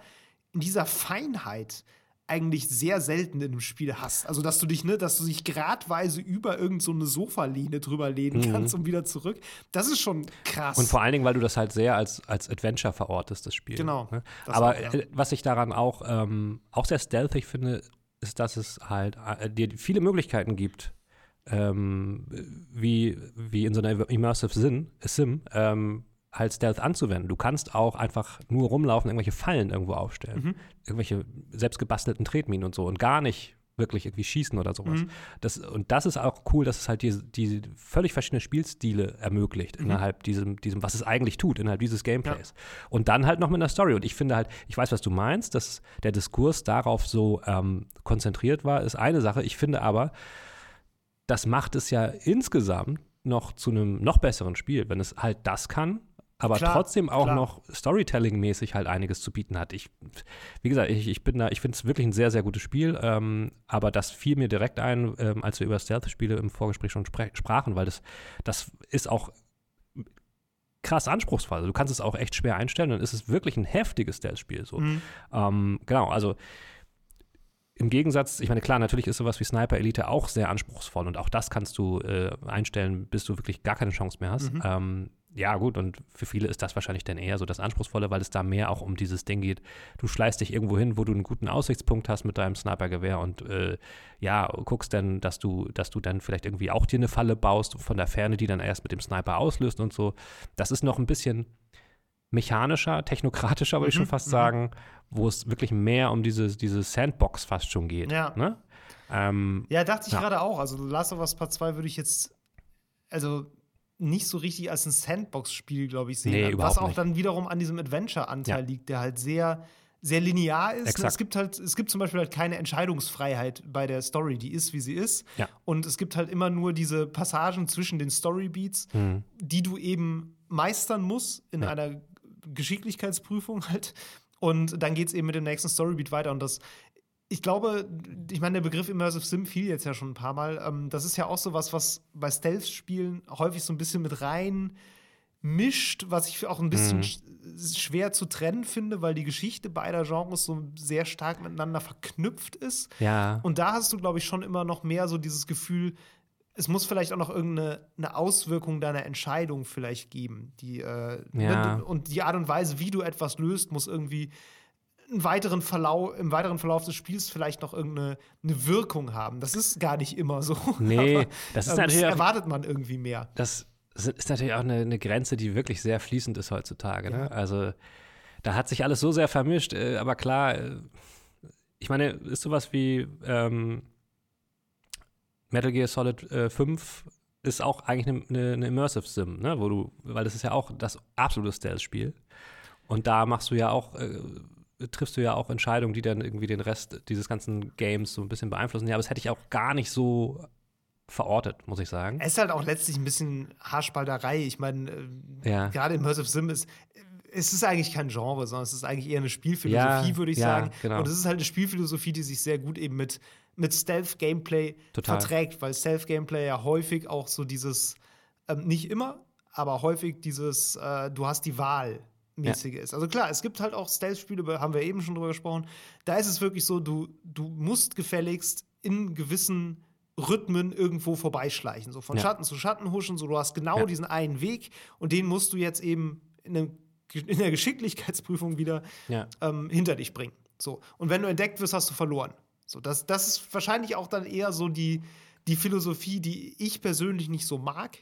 in dieser Feinheit eigentlich sehr selten in einem Spiel hast. Also, dass du dich, ne, dass du dich gradweise über irgend so eine Sofalehne drüber lehnen Mhm. kannst und wieder zurück. Das ist schon krass. Und vor allen Dingen, weil du das halt sehr als, als Adventure verortest, das Spiel. Genau. Ne? Aber auch, ja. äh, was ich daran auch, ähm, auch sehr stealthig finde, ist, dass es halt äh, dir viele Möglichkeiten gibt, ähm, wie, wie in so einer Immersive Sim, Sim ähm, halt Stealth anzuwenden. Du kannst auch einfach nur rumlaufen, irgendwelche Fallen irgendwo aufstellen. Mhm. Irgendwelche selbstgebastelten Tretminen und so und gar nicht wirklich irgendwie schießen oder sowas. Mhm. Das, und das ist auch cool, dass es halt diese, diese völlig verschiedene Spielstile ermöglicht Mhm. innerhalb diesem, diesem, was es eigentlich tut, innerhalb dieses Gameplays. Und dann halt noch mit einer Story. Und ich finde halt, ich weiß, was du meinst, dass der Diskurs darauf so ähm, konzentriert war, ist eine Sache. Ich finde aber, das macht es ja insgesamt noch zu einem noch besseren Spiel, wenn es halt das kann, aber Klar, trotzdem auch klar. noch Storytelling-mäßig halt einiges zu bieten hat. Ich, wie gesagt, ich, ich bin da, ich finde es wirklich ein sehr, sehr gutes Spiel, ähm, aber das fiel mir direkt ein, ähm, als wir über Stealth-Spiele im Vorgespräch schon sprachen, weil das, das ist auch krass anspruchsvoll. Also du kannst es auch echt schwer einstellen, dann ist es wirklich ein heftiges Stealth-Spiel. So. Mhm. Ähm, genau, also im Gegensatz, ich meine, klar, natürlich ist sowas wie Sniper Elite auch sehr anspruchsvoll und auch das kannst du äh, einstellen, bis du wirklich gar keine Chance mehr hast. Mhm. Ähm, ja, gut, und für viele ist das wahrscheinlich dann eher so das Anspruchsvolle, weil es da mehr auch um dieses Ding geht. Du schleißt dich irgendwo hin, wo du einen guten Aussichtspunkt hast mit deinem Snipergewehr und äh, ja, guckst dann, dass du, dass du dann vielleicht irgendwie auch dir eine Falle baust von der Ferne, die dann erst mit dem Sniper auslöst und so. Das ist noch ein bisschen mechanischer, technokratischer, würde ich Mhm, schon fast mhm. sagen, wo es wirklich mehr um diese, diese Sandbox fast schon geht. Ja. Ne? Ähm, Ja, dachte ich Ja. gerade auch. Also Last of Us Part 2 würde ich jetzt also nicht so richtig als ein Sandbox-Spiel, glaube ich, sehen. Nee, Was auch nicht. dann wiederum an diesem Adventure-Anteil Ja. liegt, der halt sehr, sehr linear ist. Exakt. Es gibt halt, es gibt zum Beispiel halt keine Entscheidungsfreiheit bei der Story, die ist, wie sie ist. Ja. Und es gibt halt immer nur diese Passagen zwischen den Storybeats, hm. die du eben meistern musst in Ja. einer Geschicklichkeitsprüfung halt. Und dann geht es eben mit dem nächsten Storybeat weiter. Und das, ich glaube, ich meine, der Begriff Immersive Sim fiel jetzt ja schon ein paar Mal. Ähm, das ist ja auch so was, was bei Stealth-Spielen häufig so ein bisschen mit rein mischt, was ich auch ein bisschen mhm. sch schwer zu trennen finde, weil die Geschichte beider Genres so sehr stark miteinander verknüpft ist. Ja. Und da hast du, glaube ich, schon immer noch mehr so dieses Gefühl, es muss vielleicht auch noch irgendeine eine Auswirkung deiner Entscheidung vielleicht geben. Die, äh, ja. und die Art und Weise, wie du etwas löst, muss irgendwie einen weiteren Verlauf, im weiteren Verlauf des Spiels vielleicht noch irgendeine eine Wirkung haben. Das ist gar nicht immer so. Nee, *laughs* Aber, das ist ähm, natürlich. Das erwartet man irgendwie mehr. Das ist natürlich auch eine, eine Grenze, die wirklich sehr fließend ist heutzutage. Ne? Also da hat sich alles so sehr vermischt, äh, aber klar, äh, ich meine, ist sowas wie ähm, Metal Gear Solid äh, 5 ist auch eigentlich eine, eine, Immersive Sim, ne? Wo du, weil das ist ja auch das absolute Stealth-Spiel. Und da machst du ja auch, äh, triffst du ja auch Entscheidungen, die dann irgendwie den Rest dieses ganzen Games so ein bisschen beeinflussen. Ja, aber das hätte ich auch gar nicht so verortet, muss ich sagen. Es ist halt auch letztlich ein bisschen Haarspalterei. Ich meine, äh, ja. gerade Immersive Sim ist, es ist eigentlich kein Genre, sondern es ist eigentlich eher eine Spielphilosophie, ja, würde ich ja, sagen. Genau. Und es ist halt eine Spielphilosophie, die sich sehr gut eben mit mit Stealth-Gameplay verträgt, weil Stealth-Gameplay ja häufig auch so dieses, ähm, nicht immer, aber häufig dieses, äh, du hast die Wahl mäßige ja. ist. Also klar, es gibt halt auch Stealth-Spiele, haben wir eben schon drüber gesprochen. Da ist es wirklich so, du, du musst gefälligst in gewissen Rhythmen irgendwo vorbeischleichen. So von ja. Schatten zu Schatten huschen, so du hast genau ja. diesen einen Weg und den musst du jetzt eben in, einem, in der Geschicklichkeitsprüfung wieder ähm, hinter dich bringen. So. Und wenn du entdeckt wirst, hast du verloren. So, das, das ist wahrscheinlich auch dann eher so die, die Philosophie, die ich persönlich nicht so mag.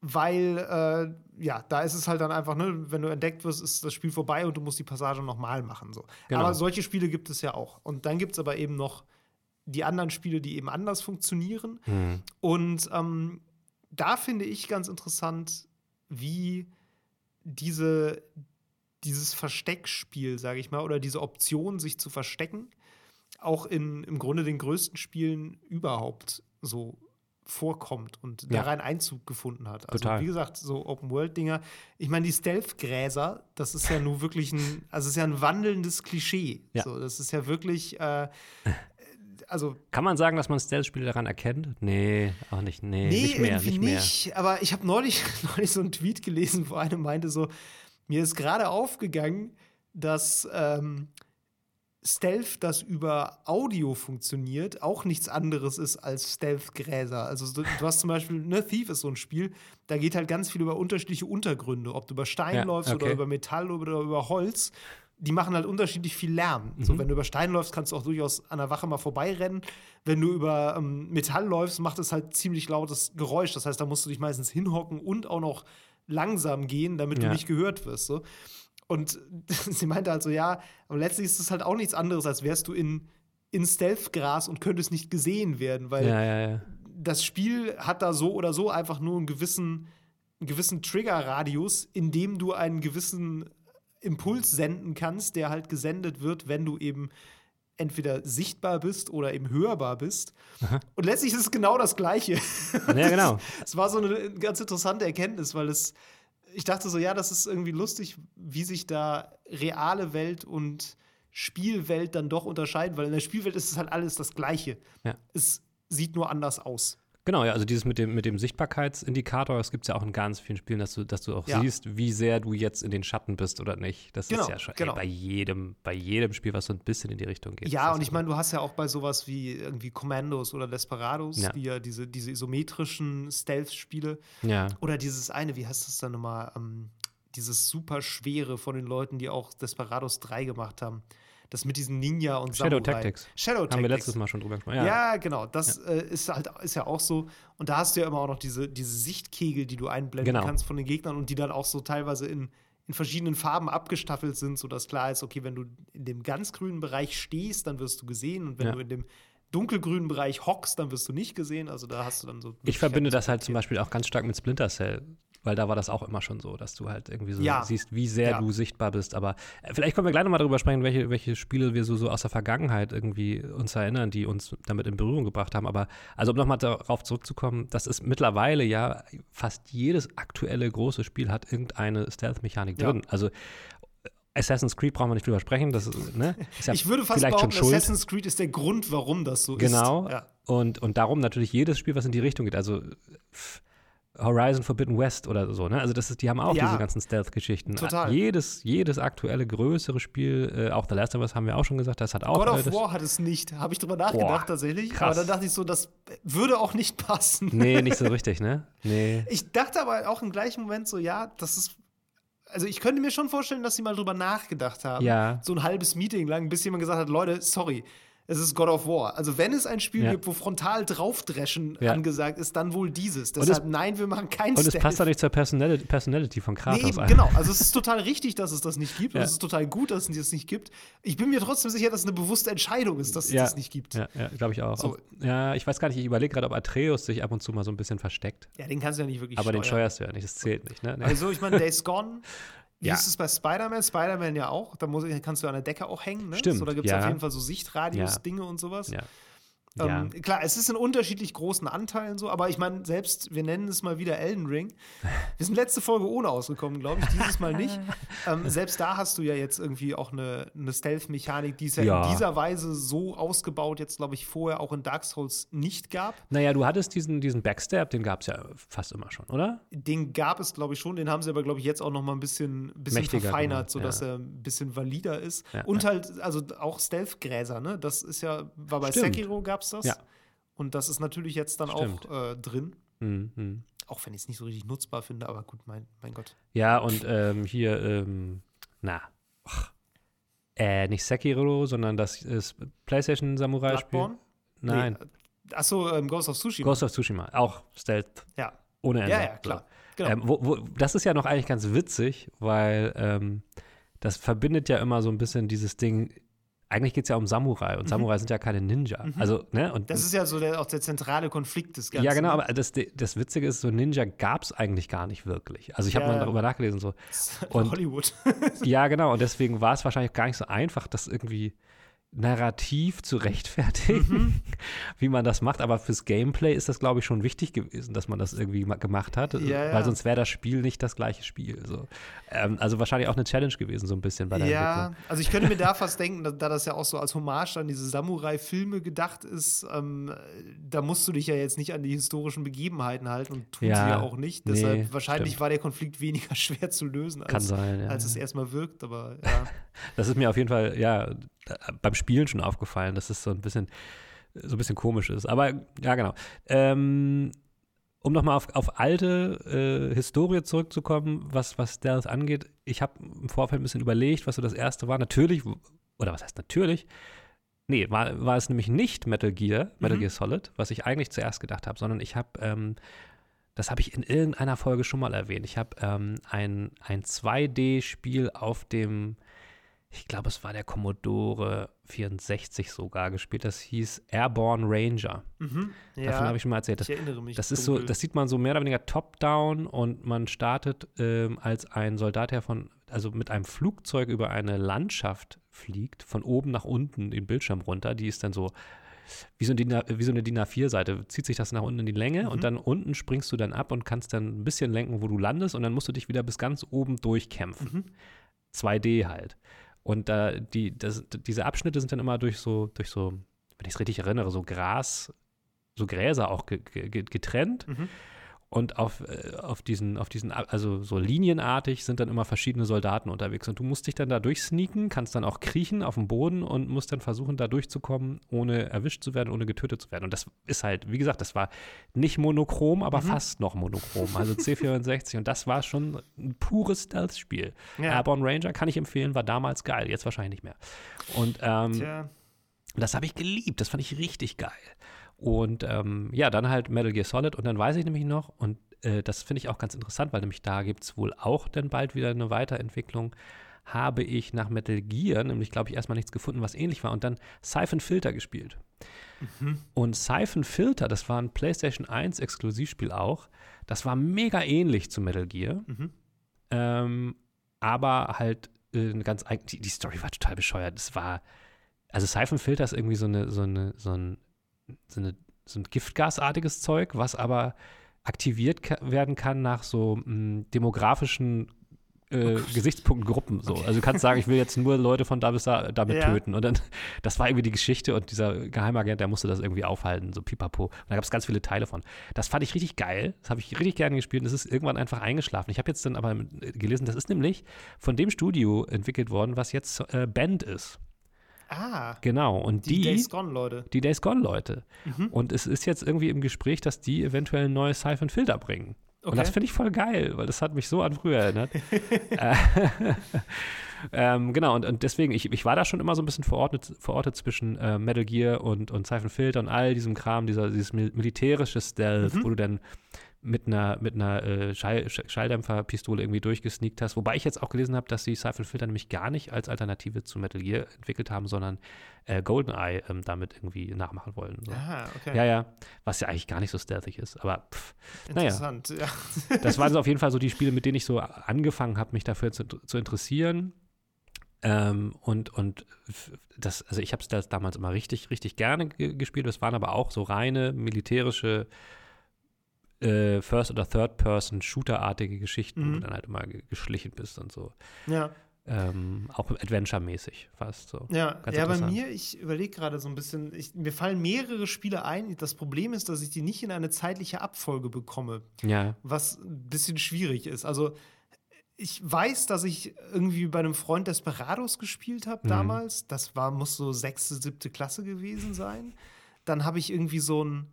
Weil, äh, ja, da ist es halt dann einfach, ne, wenn du entdeckt wirst, ist das Spiel vorbei und du musst die Passage nochmal machen. So. Genau. Aber solche Spiele gibt es ja auch. Und dann gibt es aber eben noch die anderen Spiele, die eben anders funktionieren. Mhm. Und ähm, da finde ich ganz interessant, wie diese, dieses Versteckspiel, sage ich mal, oder diese Option, sich zu verstecken, auch in im Grunde den größten Spielen überhaupt so vorkommt und ja. da rein Einzug gefunden hat. Also Total. wie gesagt, so Open-World-Dinger. Ich meine, die Stealth-Gräser, das ist ja nur wirklich ein, also es ist ja ein wandelndes Klischee. Ja. So, das ist ja wirklich, äh, also Kann man sagen, dass man Stealth-Spiele daran erkennt? Nee, auch nicht. Nee, nee nicht mehr. Irgendwie nicht, nicht. Aber ich habe neulich, *laughs* neulich so einen Tweet gelesen, wo einer meinte so, mir ist gerade aufgegangen, dass ähm, Stealth, das über Audio funktioniert, auch nichts anderes ist als Stealth-Gräser. Also du, du, hast zum Beispiel, ne, Thief ist so ein Spiel, da geht halt ganz viel über unterschiedliche Untergründe, ob du über Stein ja, läufst okay. oder über Metall oder über Holz. Die machen halt unterschiedlich viel Lärm. Mhm. So, wenn du über Stein läufst, kannst du auch durchaus an der Wache mal vorbeirennen. Wenn du über ähm, Metall läufst, macht es halt ziemlich lautes Geräusch. Das heißt, da musst du dich meistens hinhocken und auch noch langsam gehen, damit ja. du nicht gehört wirst. So. Und *laughs* sie meinte halt so, ja, aber letztlich ist es halt auch nichts anderes, als wärst du in, in Stealth-Gras und könntest nicht gesehen werden, weil ja, ja, ja. das Spiel hat da so oder so einfach nur einen gewissen, einen gewissen Trigger-Radius, in dem du einen gewissen Impuls senden kannst, der halt gesendet wird, wenn du eben entweder sichtbar bist oder eben hörbar bist. Aha. Und letztlich ist es genau das Gleiche. Ja, genau. *laughs* Es war so eine ganz interessante Erkenntnis, weil es ich dachte so, ja, das ist irgendwie lustig, wie sich da reale Welt und Spielwelt dann doch unterscheiden, weil in der Spielwelt ist es halt alles das Gleiche. Ja. Es sieht nur anders aus. Genau, ja, also dieses mit dem, mit dem Sichtbarkeitsindikator, das gibt es ja auch in ganz vielen Spielen, dass du, dass du auch ja. siehst, wie sehr du jetzt in den Schatten bist oder nicht. Das genau, ist ja schon genau. ey, bei, jedem, bei jedem Spiel, was so ein bisschen in die Richtung geht. Ja, und ich meine, du hast ja auch bei sowas wie irgendwie Commandos oder Desperados, ja. wie ja diese, diese isometrischen Stealth-Spiele. Ja. Oder dieses eine, wie heißt das dann nochmal, ähm, dieses super schwere von den Leuten, die auch Desperados 3 gemacht haben das mit diesem Ninja und Shadow Samurai. Tactics. Shadow Tactics. Haben wir letztes Mal schon drüber gesprochen. Ja, ja genau. Das ja. Äh, ist halt ist ja auch so. Und da hast du ja immer auch noch diese, diese Sichtkegel, die du einblenden genau. kannst von den Gegnern und die dann auch so teilweise in, in verschiedenen Farben abgestaffelt sind, sodass klar ist, okay, wenn du in dem ganz grünen Bereich stehst, dann wirst du gesehen. Und wenn ja. du in dem dunkelgrünen Bereich hockst, dann wirst du nicht gesehen. Also da hast du dann so. Ich verbinde das halt zum Beispiel auch ganz stark mit Splinter Cell weil da war das auch immer schon so, dass du halt irgendwie so ja. siehst, wie sehr ja. du sichtbar bist. Aber äh, vielleicht können wir gleich nochmal darüber sprechen, welche, welche Spiele wir so, so aus der Vergangenheit irgendwie uns erinnern, die uns damit in Berührung gebracht haben. Aber also um nochmal darauf zurückzukommen, das ist mittlerweile ja fast jedes aktuelle große Spiel hat irgendeine Stealth-Mechanik drin. Ja. Also Assassin's Creed brauchen wir nicht drüber sprechen. Das, ne, ist ja ich würde fast behaupten, Assassin's Creed ist der Grund, warum das so genau. ist. Genau. Ja. Und, und darum natürlich jedes Spiel, was in die Richtung geht. Also Horizon Forbidden West oder so, ne? Also das ist, die haben auch Ja. diese ganzen Stealth-Geschichten. Total. Jedes, jedes aktuelle größere Spiel, äh, auch The Last of Us haben wir auch schon gesagt, das hat auch God äh, of das, War hat es nicht. Habe ich drüber nachgedacht Boah, tatsächlich. krass. Aber dann dachte ich so, das würde auch nicht passen. Nee, nicht so *laughs* richtig, ne? Nee. Ich dachte aber auch im gleichen Moment so, ja, das ist. Also ich könnte mir schon vorstellen, dass sie mal drüber nachgedacht haben. Ja. So ein halbes Meeting lang, bis jemand gesagt hat, Leute, sorry, es ist God of War. Also wenn es ein Spiel Ja. gibt, wo frontal draufdreschen Ja. angesagt ist, dann wohl dieses. es- Deshalb, nein, wir machen kein Und es Stealth. passt da nicht zur Personality, Personality von Kratos. Nee, eben, ein. genau. Also es ist total richtig, dass es das nicht gibt. Ja. Und es ist total gut, dass es das nicht gibt. Ich bin mir trotzdem sicher, dass es eine bewusste Entscheidung ist, dass es das nicht gibt. Ja, glaube ich auch. So. Ob- Ja, ich weiß gar nicht, ich überlege gerade, ob Atreus sich ab und zu mal so ein bisschen versteckt. Ja, den kannst du ja nicht wirklich Aber den steuern. steuerst du ja nicht, das zählt nicht, ne? Nee. Also ich meine, Days Gone, *laughs* wie Ja. ist es bei Spider-Man? Spider-man ja auch. Da muss, kannst du an der Decke auch hängen. Ne? Stimmt, So, da gibt es ja. auf jeden Fall so Ja. Sichtradius-Dinge und sowas. ja. Ähm, ja. Klar, es ist in unterschiedlich großen Anteilen so, aber ich meine, selbst, wir nennen es mal wieder Elden Ring. Wir sind letzte Folge ohne ausgekommen, glaube ich, dieses Mal nicht. *laughs* ähm, selbst da hast du ja jetzt irgendwie auch eine, eine Stealth-Mechanik, die es ja, Ja. in dieser Weise so ausgebaut jetzt, glaube ich, vorher auch in Dark Souls nicht gab. Naja, du hattest diesen, diesen Backstab, den gab es ja fast immer schon, oder? Den gab es, glaube ich, schon. Den haben sie aber, glaube ich, jetzt auch noch mal ein bisschen, bisschen Mächtiger verfeinert, sodass ja. er ein bisschen valider ist. Und halt, also auch Stealth-Gräser, ne? Das ist ja, war bei Stimmt. Sekiro gab es das. Ja. Und das ist natürlich jetzt dann Stimmt. auch äh, drin. Mhm. mhm. Auch wenn ich es nicht so richtig nutzbar finde, aber gut, mein, mein Gott. Ja, und ähm, hier, ähm, na, äh, nicht Sekiro, sondern das ist PlayStation Samurai-Spiel. Bloodborne? Nein, Nee. Achso, ähm, Ghost of Tsushima. Ghost of Tsushima, auch Stealth ja. ohne Ende. ja, ja, klar. Genau. Ähm, wo, wo, das ist ja noch eigentlich ganz witzig, weil ähm, das verbindet ja immer so ein bisschen dieses Ding. Eigentlich geht es ja um Samurai und Samurai sind ja keine Ninja. Also, ne? Und Mhm. das ist ja so der, auch der zentrale Konflikt des Ganzen. ja, genau, aber das, das Witzige ist, so Ninja gab es eigentlich gar nicht wirklich. Also ich habe Ja. mal darüber nachgelesen, so. Und- Hollywood. *laughs* Ja, genau, und deswegen war es wahrscheinlich gar nicht so einfach, das irgendwie narrativ zu rechtfertigen, Mhm. *laughs* wie man das macht. Aber fürs Gameplay ist das, glaube ich, schon wichtig gewesen, dass man das irgendwie ma- gemacht hat, Ja, ja. weil sonst wäre das Spiel nicht das gleiche Spiel. So. Ähm, also wahrscheinlich auch eine Challenge gewesen, so ein bisschen bei der Ja, Entwicklung. also ich könnte mir da *laughs* fast denken, da, da das ja auch so als Hommage an diese Samurai-Filme gedacht ist, ähm, da musst du dich ja jetzt nicht an die historischen Begebenheiten halten und tun Ja, sie ja auch nicht. nee, Deshalb wahrscheinlich stimmt. war der Konflikt weniger *laughs* schwer zu lösen, Kann als, sein, als es erstmal wirkt, aber ja. Das ist mir auf jeden Fall, ja, beim Spielen schon aufgefallen, dass es so ein bisschen, so ein bisschen komisch ist. Aber ja, genau. Ähm, um nochmal auf, auf alte äh, Historie zurückzukommen, was, was Stealth angeht, ich habe im Vorfeld ein bisschen überlegt, was so das erste war. Natürlich, oder was heißt natürlich? Nee, war, war es nämlich nicht Metal Gear, Metal Mhm. Gear Solid, was ich eigentlich zuerst gedacht habe, sondern ich habe, ähm, das habe ich in irgendeiner Folge schon mal erwähnt. Ich habe ähm, ein, ein 2D-Spiel auf dem, ich glaube, es war der Commodore 64 sogar gespielt. Das hieß Airborne Ranger. Mhm. Davon ja habe ich schon mal erzählt. ich Das, erinnere mich. das ist so, das sieht man so mehr oder weniger top-down und man startet ähm, als ein Soldat, der von, also mit einem Flugzeug über eine Landschaft fliegt, von oben nach unten den Bildschirm runter. Die ist dann so wie so, DIN wie so eine DIN A4-Seite, zieht sich das nach unten in die Länge Mhm. und dann unten springst du dann ab und kannst dann ein bisschen lenken, wo du landest und dann musst du dich wieder bis ganz oben durchkämpfen. Mhm. 2D halt. Und da die, das, diese Abschnitte sind dann immer durch so, durch so, wenn ich es richtig erinnere, so Gras, so Gräser auch ge, ge, getrennt. Mhm. Und auf, äh, auf diesen, auf diesen, also so linienartig sind dann immer verschiedene Soldaten unterwegs. Und du musst dich dann da durchsneaken, kannst dann auch kriechen auf dem Boden und musst dann versuchen, da durchzukommen, ohne erwischt zu werden, ohne getötet zu werden. Und das ist halt, wie gesagt, das war nicht monochrom, aber Mhm. fast noch monochrom. Also C64. Und das war schon ein pures Stealth-Spiel. Ja. Airborne Ranger kann ich empfehlen, war damals geil, jetzt wahrscheinlich nicht mehr. Und ähm, das habe ich geliebt, das fand ich richtig geil. Und ähm, ja, dann halt Metal Gear Solid und dann weiß ich nämlich noch, und äh, das finde ich auch ganz interessant, weil nämlich da gibt es wohl auch dann bald wieder eine Weiterentwicklung, habe ich nach Metal Gear nämlich, glaube ich, erstmal nichts gefunden, was ähnlich war und dann Siphon Filter gespielt. Mhm. Und Siphon Filter, das war ein PlayStation 1 Exklusivspiel auch, das war mega ähnlich zu Metal Gear, Mhm. ähm, aber halt äh, eine ganz eigen, die, die Story war total bescheuert. Es war, also Siphon Filter ist irgendwie so eine, so eine, so ein, so eine, so ein Giftgasartiges Zeug, was aber aktiviert ka werden kann nach so mh, demografischen äh, Gesichtspunktgruppen so. Also du kannst sagen, ich will jetzt nur Leute von da bis da damit Ja. töten. Und dann, *laughs* das war irgendwie die Geschichte und dieser Geheimagent, der musste das irgendwie aufhalten, so pipapo. Und da gab es ganz viele Teile von. Das fand ich richtig geil. Das habe ich richtig gerne gespielt und es ist irgendwann einfach eingeschlafen. Ich habe jetzt dann aber äh, gelesen, das ist nämlich von dem Studio entwickelt worden, was jetzt äh, Band ist. Ah, Genau. Und die, die, Days Gone, Leute. die Days Gone Leute. Mhm. Und es ist jetzt irgendwie im Gespräch, dass die eventuell ein neues Siphon Filter bringen. Und Okay. das finde ich voll geil, weil das hat mich so an früher erinnert. *laughs* äh, *laughs* ähm, genau, und, und deswegen, ich, ich war da schon immer so ein bisschen verortet, verortet zwischen äh, Metal Gear und, und Siphon Filter und all diesem Kram, dieser, dieses mil militärische Stealth, Mhm. wo du dann mit einer, mit einer äh, Schall, Sch- Schalldämpferpistole irgendwie durchgesneakt hast. Wobei ich jetzt auch gelesen habe, dass die Siphon Filter nämlich gar nicht als Alternative zu Metal Gear entwickelt haben, sondern äh, GoldenEye ähm, damit irgendwie nachmachen wollen. So. Ah, okay. Ja, ja. Was ja eigentlich gar nicht so stealthig ist. Aber pff, naja. Interessant. Ja. *laughs* das waren so auf jeden Fall so die Spiele, mit denen ich so angefangen habe, mich dafür zu, zu interessieren. Ähm, und, und das, also ich habe es damals immer richtig, richtig gerne ge gespielt. Das waren aber auch so reine militärische äh, First- oder Third-Person-Shooter-artige Geschichten, wo Mhm. du dann halt immer ge geschlichen bist und so. ja. Ähm, auch Adventure-mäßig fast so. Ja, Ganz ja bei mir, ich überlege gerade so ein bisschen, ich, mir fallen mehrere Spiele ein. Das Problem ist, dass ich die nicht in eine zeitliche Abfolge bekomme, Ja, was ein bisschen schwierig ist. Also, ich weiß, dass ich irgendwie bei einem Freund Desperados gespielt habe Mhm. damals. Das war, muss so sechste, siebte Klasse gewesen sein. Dann habe ich irgendwie so ein,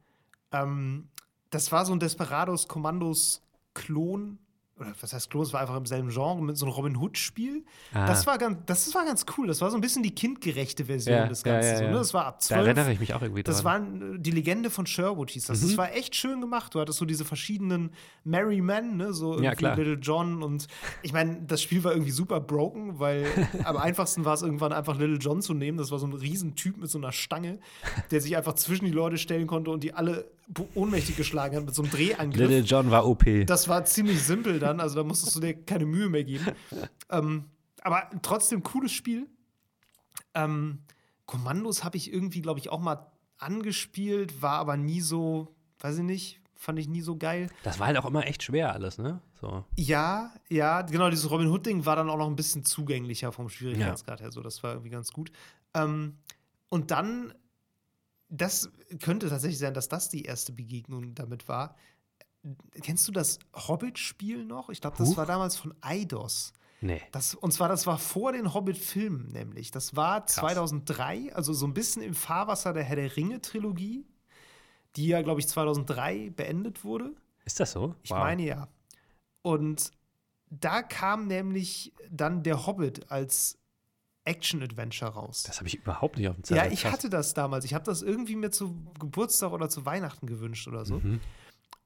ähm, das war so ein Desperados Kommandos Klon. Oder was heißt Klon? Es war einfach im selben Genre mit so einem Robin Hood-Spiel. Ah. Das, war ganz, das war ganz cool. Das war so ein bisschen die kindgerechte Version Ja, des Ganzen. ja, So, ja. ne? Das war ab da 12. erinnere ich mich auch irgendwie dran. Das war äh, die Legende von Sherwood, hieß das. Mhm. Das war echt schön gemacht. Du hattest so diese verschiedenen Merry Men, ne? so. Little John und ich meine, das Spiel war irgendwie super broken, weil *laughs* am einfachsten war es irgendwann einfach Little John zu nehmen. Das war so ein Riesentyp mit so einer Stange, der sich einfach zwischen die Leute stellen konnte und die alle ohnmächtig geschlagen hat mit so einem Drehangriff. Little John war OP. Das war ziemlich simpel dann, also da musstest du dir keine Mühe mehr geben. *laughs* ähm, aber trotzdem cooles Spiel. Ähm, Kommandos habe ich irgendwie, glaube ich, auch mal angespielt, war aber nie so, weiß ich nicht, fand ich nie so geil. Das war halt auch immer echt schwer alles, ne? So. Ja, ja, genau, dieses Robin Hood-Ding war dann auch noch ein bisschen zugänglicher vom Schwierigkeitsgrad her, so, das war irgendwie ganz gut. Ähm, und dann, das könnte tatsächlich sein, dass das die erste Begegnung damit war. Kennst du das Hobbit-Spiel noch? Ich glaube, das Huch. war damals von Eidos. Nee. Das, und zwar, das war vor den Hobbit-Filmen nämlich. Das war 2003, also so ein bisschen im Fahrwasser der Herr der Ringe-Trilogie, die ja, glaube ich, 2003 beendet wurde. Ist das so? Ich meine ja. Und da kam nämlich dann der Hobbit als Action-Adventure raus. Das habe ich überhaupt nicht auf dem ja, Zettel. ich Krass. hatte das damals. Ich habe das irgendwie mir zu Geburtstag oder zu Weihnachten gewünscht oder so. Mhm.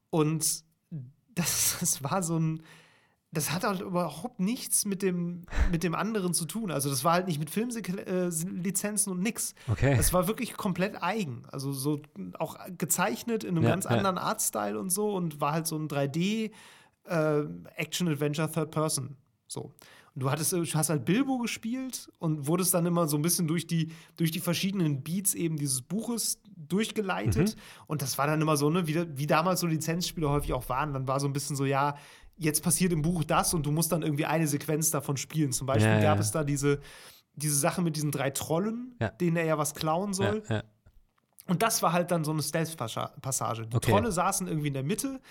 Und das, *laughs* das war so ein. Das hat halt überhaupt nichts mit dem, mit dem anderen zu tun. Also, das war halt nicht mit Filmlizenzen und nix. Okay. Es war wirklich komplett eigen. Also, so auch gezeichnet in einem Ja, ganz ja. anderen Artstyle und so und war halt so ein 3D äh, Action-Adventure Third Person. So. Und du hattest, du hast halt Bilbo gespielt und wurdest dann immer so ein bisschen durch die, durch die verschiedenen Beats eben dieses Buches durchgeleitet. Mhm. Und das war dann immer so, ne, wie, wie damals so Lizenzspiele häufig auch waren. Dann war so ein bisschen so, ja, jetzt passiert im Buch das und du musst dann irgendwie eine Sequenz davon spielen. Zum Beispiel Ja, ja, gab es da diese, diese Sache mit diesen drei Trollen, denen er ja was klauen soll. Und das war halt dann so eine Stealth-Passage. Die Okay. Trolle saßen irgendwie in der Mitte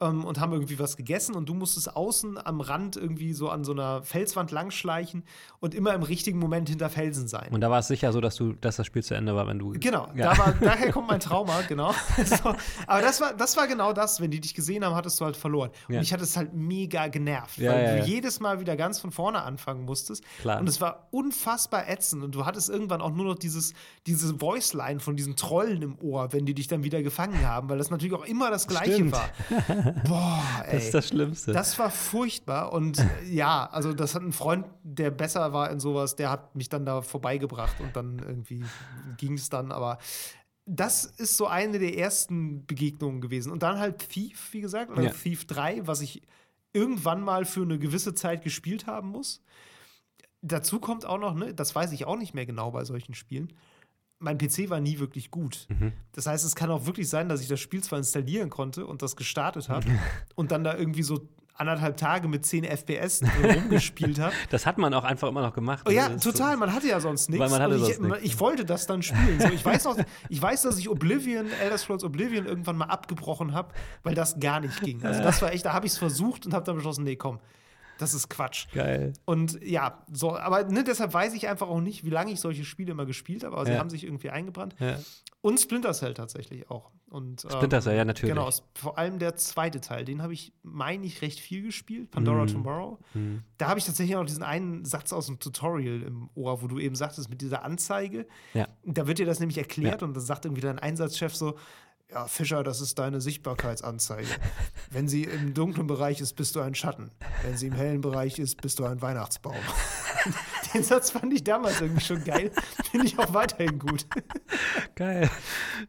ähm, und haben irgendwie was gegessen und du musstest außen am Rand irgendwie so an so einer Felswand langschleichen und immer im richtigen Moment hinter Felsen sein. Und da war es sicher so, dass du, dass das Spiel zu Ende war, wenn du. Genau, Ja. da war, *laughs* daher kommt mein Trauma, genau. so, aber das war, das war genau das, wenn die dich gesehen haben, hattest du halt verloren. Und Ja. mich hat es halt mega genervt, Ja, weil du jedes Mal wieder ganz von vorne anfangen musstest. Klar. Und es war unfassbar ätzend und du hattest irgendwann auch nur noch dieses, diese Voice-Line von diesen Trollen im Ohr, wenn die dich dann wieder gefangen haben, weil das natürlich auch immer das Gleiche Stimmt. war. *laughs* Boah, ey. *laughs* Das ist das Schlimmste. Das war furchtbar und äh, ja, also das hat ein Freund, der besser war in sowas, der hat mich dann da vorbeigebracht und dann irgendwie ging es dann, aber das ist so eine der ersten Begegnungen gewesen. Und dann halt Thief, wie gesagt, oder Ja. Thief 3, was ich irgendwann mal für eine gewisse Zeit gespielt haben muss. Dazu kommt auch noch, ne, das weiß ich auch nicht mehr genau bei solchen Spielen. Mein PC war nie wirklich gut. Mhm. Das heißt, es kann auch wirklich sein, dass ich das Spiel zwar installieren konnte und das gestartet habe *laughs* und dann da irgendwie so anderthalb Tage mit 10 FPS *laughs* rumgespielt habe. Das hat man auch einfach immer noch gemacht. Oh ja, total. Man hatte ja sonst nichts. Und ich, ich wollte das dann spielen. So, ich, weiß auch, ich weiß, dass ich Oblivion, Elder Scrolls Oblivion irgendwann mal abgebrochen habe, weil das gar nicht ging. Also das war echt, da habe ich es versucht und habe dann beschlossen, nee, komm, das ist Quatsch. Geil. Und ja, so, aber ne, deshalb weiß ich einfach auch nicht, wie lange ich solche Spiele immer gespielt habe, aber sie Ja. haben sich irgendwie eingebrannt. Ja. Und Splinter Cell tatsächlich auch. Und, ähm, Splinter Cell, ja, natürlich. Genau, vor allem der zweite Teil, den habe ich, meine ich, recht viel gespielt, Pandora Mhm. Tomorrow. Da habe ich tatsächlich auch diesen einen Satz aus dem Tutorial im Ohr, wo du eben sagtest, mit dieser Anzeige. Ja. Da wird dir das nämlich erklärt und da sagt irgendwie dein Einsatzchef so, ja, Fischer, das ist deine Sichtbarkeitsanzeige. Wenn sie im dunklen Bereich ist, bist du ein Schatten. Wenn sie im hellen Bereich ist, bist du ein Weihnachtsbaum. *laughs* Den Satz fand ich damals irgendwie schon geil. Finde ich auch weiterhin gut. Geil.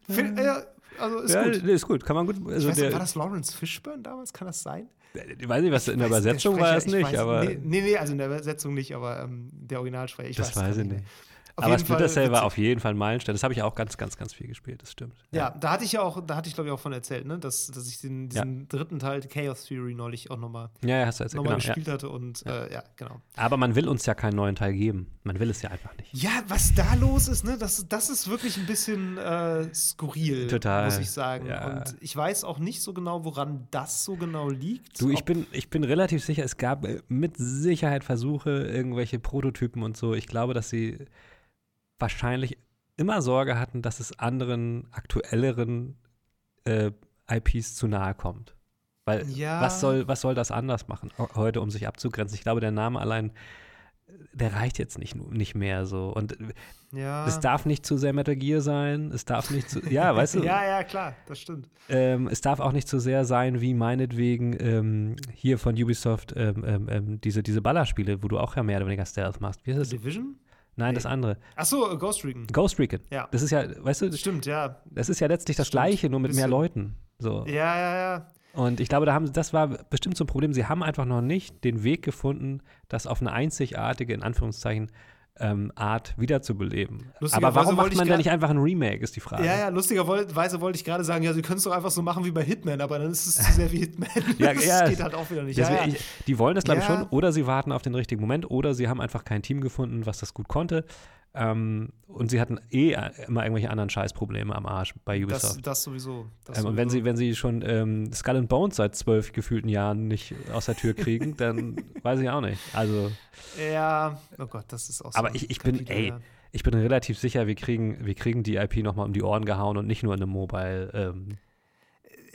Find, äh, also ist ja, gut. ist gut. Kann man gut. Also weiß, der, nicht, war das Lawrence Fishburne damals? Kann das sein? ich weiß nicht, was in der Weiß- Übersetzung Sprecher, war es ich nicht, weiß- aber Nee, nee, also in der Übersetzung nicht, aber ähm, der Originalsprecher. Ich das weiß, weiß ich gar nicht. Auf Aber Splinter Cell war auf jeden Fall ein Meilenstein. Das habe ich auch ganz, ganz, ganz viel gespielt. Das stimmt. Ja, da hatte ich ja auch, da hatte ich glaube ich auch von erzählt, ne, dass, dass ich den, diesen dritten Teil Chaos Theory neulich auch nochmal Ja, ja, hast du erzählt. noch Genau, ja. gespielt hatte und äh, ja, genau. Aber man will uns ja keinen neuen Teil geben. Man will es ja einfach nicht. Ja, was da los ist, ne, das, das ist wirklich ein bisschen äh, skurril, Total, muss ich sagen. ja. Und ich weiß auch nicht so genau, woran das so genau liegt. Du, ich bin, ich bin relativ sicher, es gab äh, mit Sicherheit Versuche, irgendwelche Prototypen und so. Ich glaube, dass sie wahrscheinlich immer Sorge hatten, dass es anderen aktuelleren äh, IPs zu nahe kommt. Weil Ja. was soll, was soll das anders machen heute, um sich abzugrenzen? Ich glaube, der Name allein, der reicht jetzt nicht, nicht mehr so. Und ja. es darf nicht zu sehr Metal Gear sein, es darf nicht zu, ja, weißt du, *laughs* ja, ja, klar, das stimmt. ähm, es darf auch nicht so sehr sein wie meinetwegen ähm, hier von Ubisoft ähm, ähm, ähm, diese, diese Ballerspiele, wo du auch ja mehr oder weniger Stealth machst. Wie ist das? Division? Nein, Nee. das andere. Achso, äh, Ghost Recon. Ghost Recon. Ja. Das ist ja, weißt du, Stimmt, ja. das ist ja letztlich das Stimmt. Gleiche, nur mit mehr Bisschen. Leuten. So. Ja, ja, ja. Und ich glaube, da haben, das war bestimmt so ein Problem. Sie haben einfach noch nicht den Weg gefunden, das auf eine einzigartige, in Anführungszeichen, ähm, Art wiederzubeleben. Aber warum macht man da nicht einfach ein Remake, ist die Frage. Ja, ja, lustigerweise wollte ich gerade sagen, ja, sie können es doch einfach so machen wie bei Hitman, aber dann ist es zu sehr wie Hitman. *laughs* Ja, das ja, geht halt auch wieder nicht. Deswegen, ja. ich, die wollen das, glaube ich, schon. Oder sie warten auf den richtigen Moment. Oder sie haben einfach kein Team gefunden, was das gut konnte. Ähm, und sie hatten eh immer irgendwelche anderen Scheißprobleme am Arsch bei Das, Ubisoft. das sowieso. Das ähm, und wenn sowieso. sie, wenn sie schon ähm, Skull and Bones seit zwölf gefühlten Jahren nicht aus der Tür kriegen, dann *laughs* weiß ich auch nicht. Also, Ja, oh Gott, das ist auch so. aber ich, ich bin, ey, ja. ich bin relativ sicher, wir kriegen, wir kriegen die IP nochmal um die Ohren gehauen und nicht nur in einem Mobile. Ähm,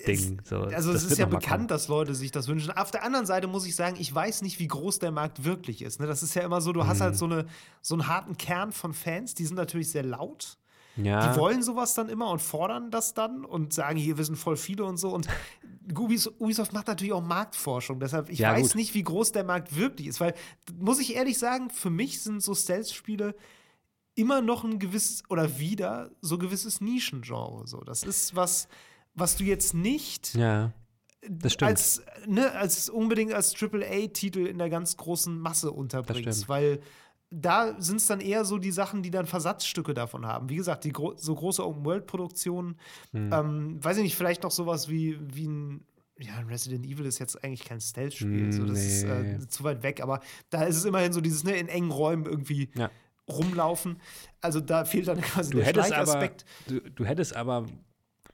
Ding. So, Also es ist ja bekannt, kommen. dass Leute sich das wünschen. Auf der anderen Seite muss ich sagen, ich weiß nicht, wie groß der Markt wirklich ist. Ne? Das ist ja immer so, du Mhm. hast halt so, eine, so einen harten Kern von Fans, die sind natürlich sehr laut. Ja. Die wollen sowas dann immer und fordern das dann und sagen, hier, wir sind voll viele und so. Und *laughs* Ubis- Ubisoft macht natürlich auch Marktforschung. Deshalb, ich Ja, weiß gut. nicht, wie groß der Markt wirklich ist. Weil, muss ich ehrlich sagen, für mich sind so Stealth-Spiele immer noch ein gewisses, oder wieder, so gewisses Nischengenre. So. Das ist was, was du jetzt nicht ja, als, ne, als unbedingt als AAA-Titel in der ganz großen Masse unterbringst, weil da sind es dann eher so die Sachen, die dann Versatzstücke davon haben. Wie gesagt, die gro so große Open-World-Produktionen, Hm. ähm, weiß ich nicht, vielleicht noch sowas wie, wie ein ja, Resident Evil ist jetzt eigentlich kein Stealth-Spiel, Mm, so, das ist nee. äh, zu weit weg, aber da ist es immerhin so dieses ne, in engen Räumen irgendwie Ja. rumlaufen. Also da fehlt dann quasi Du der hättest aber, Schleichaspekt. du, du hättest aber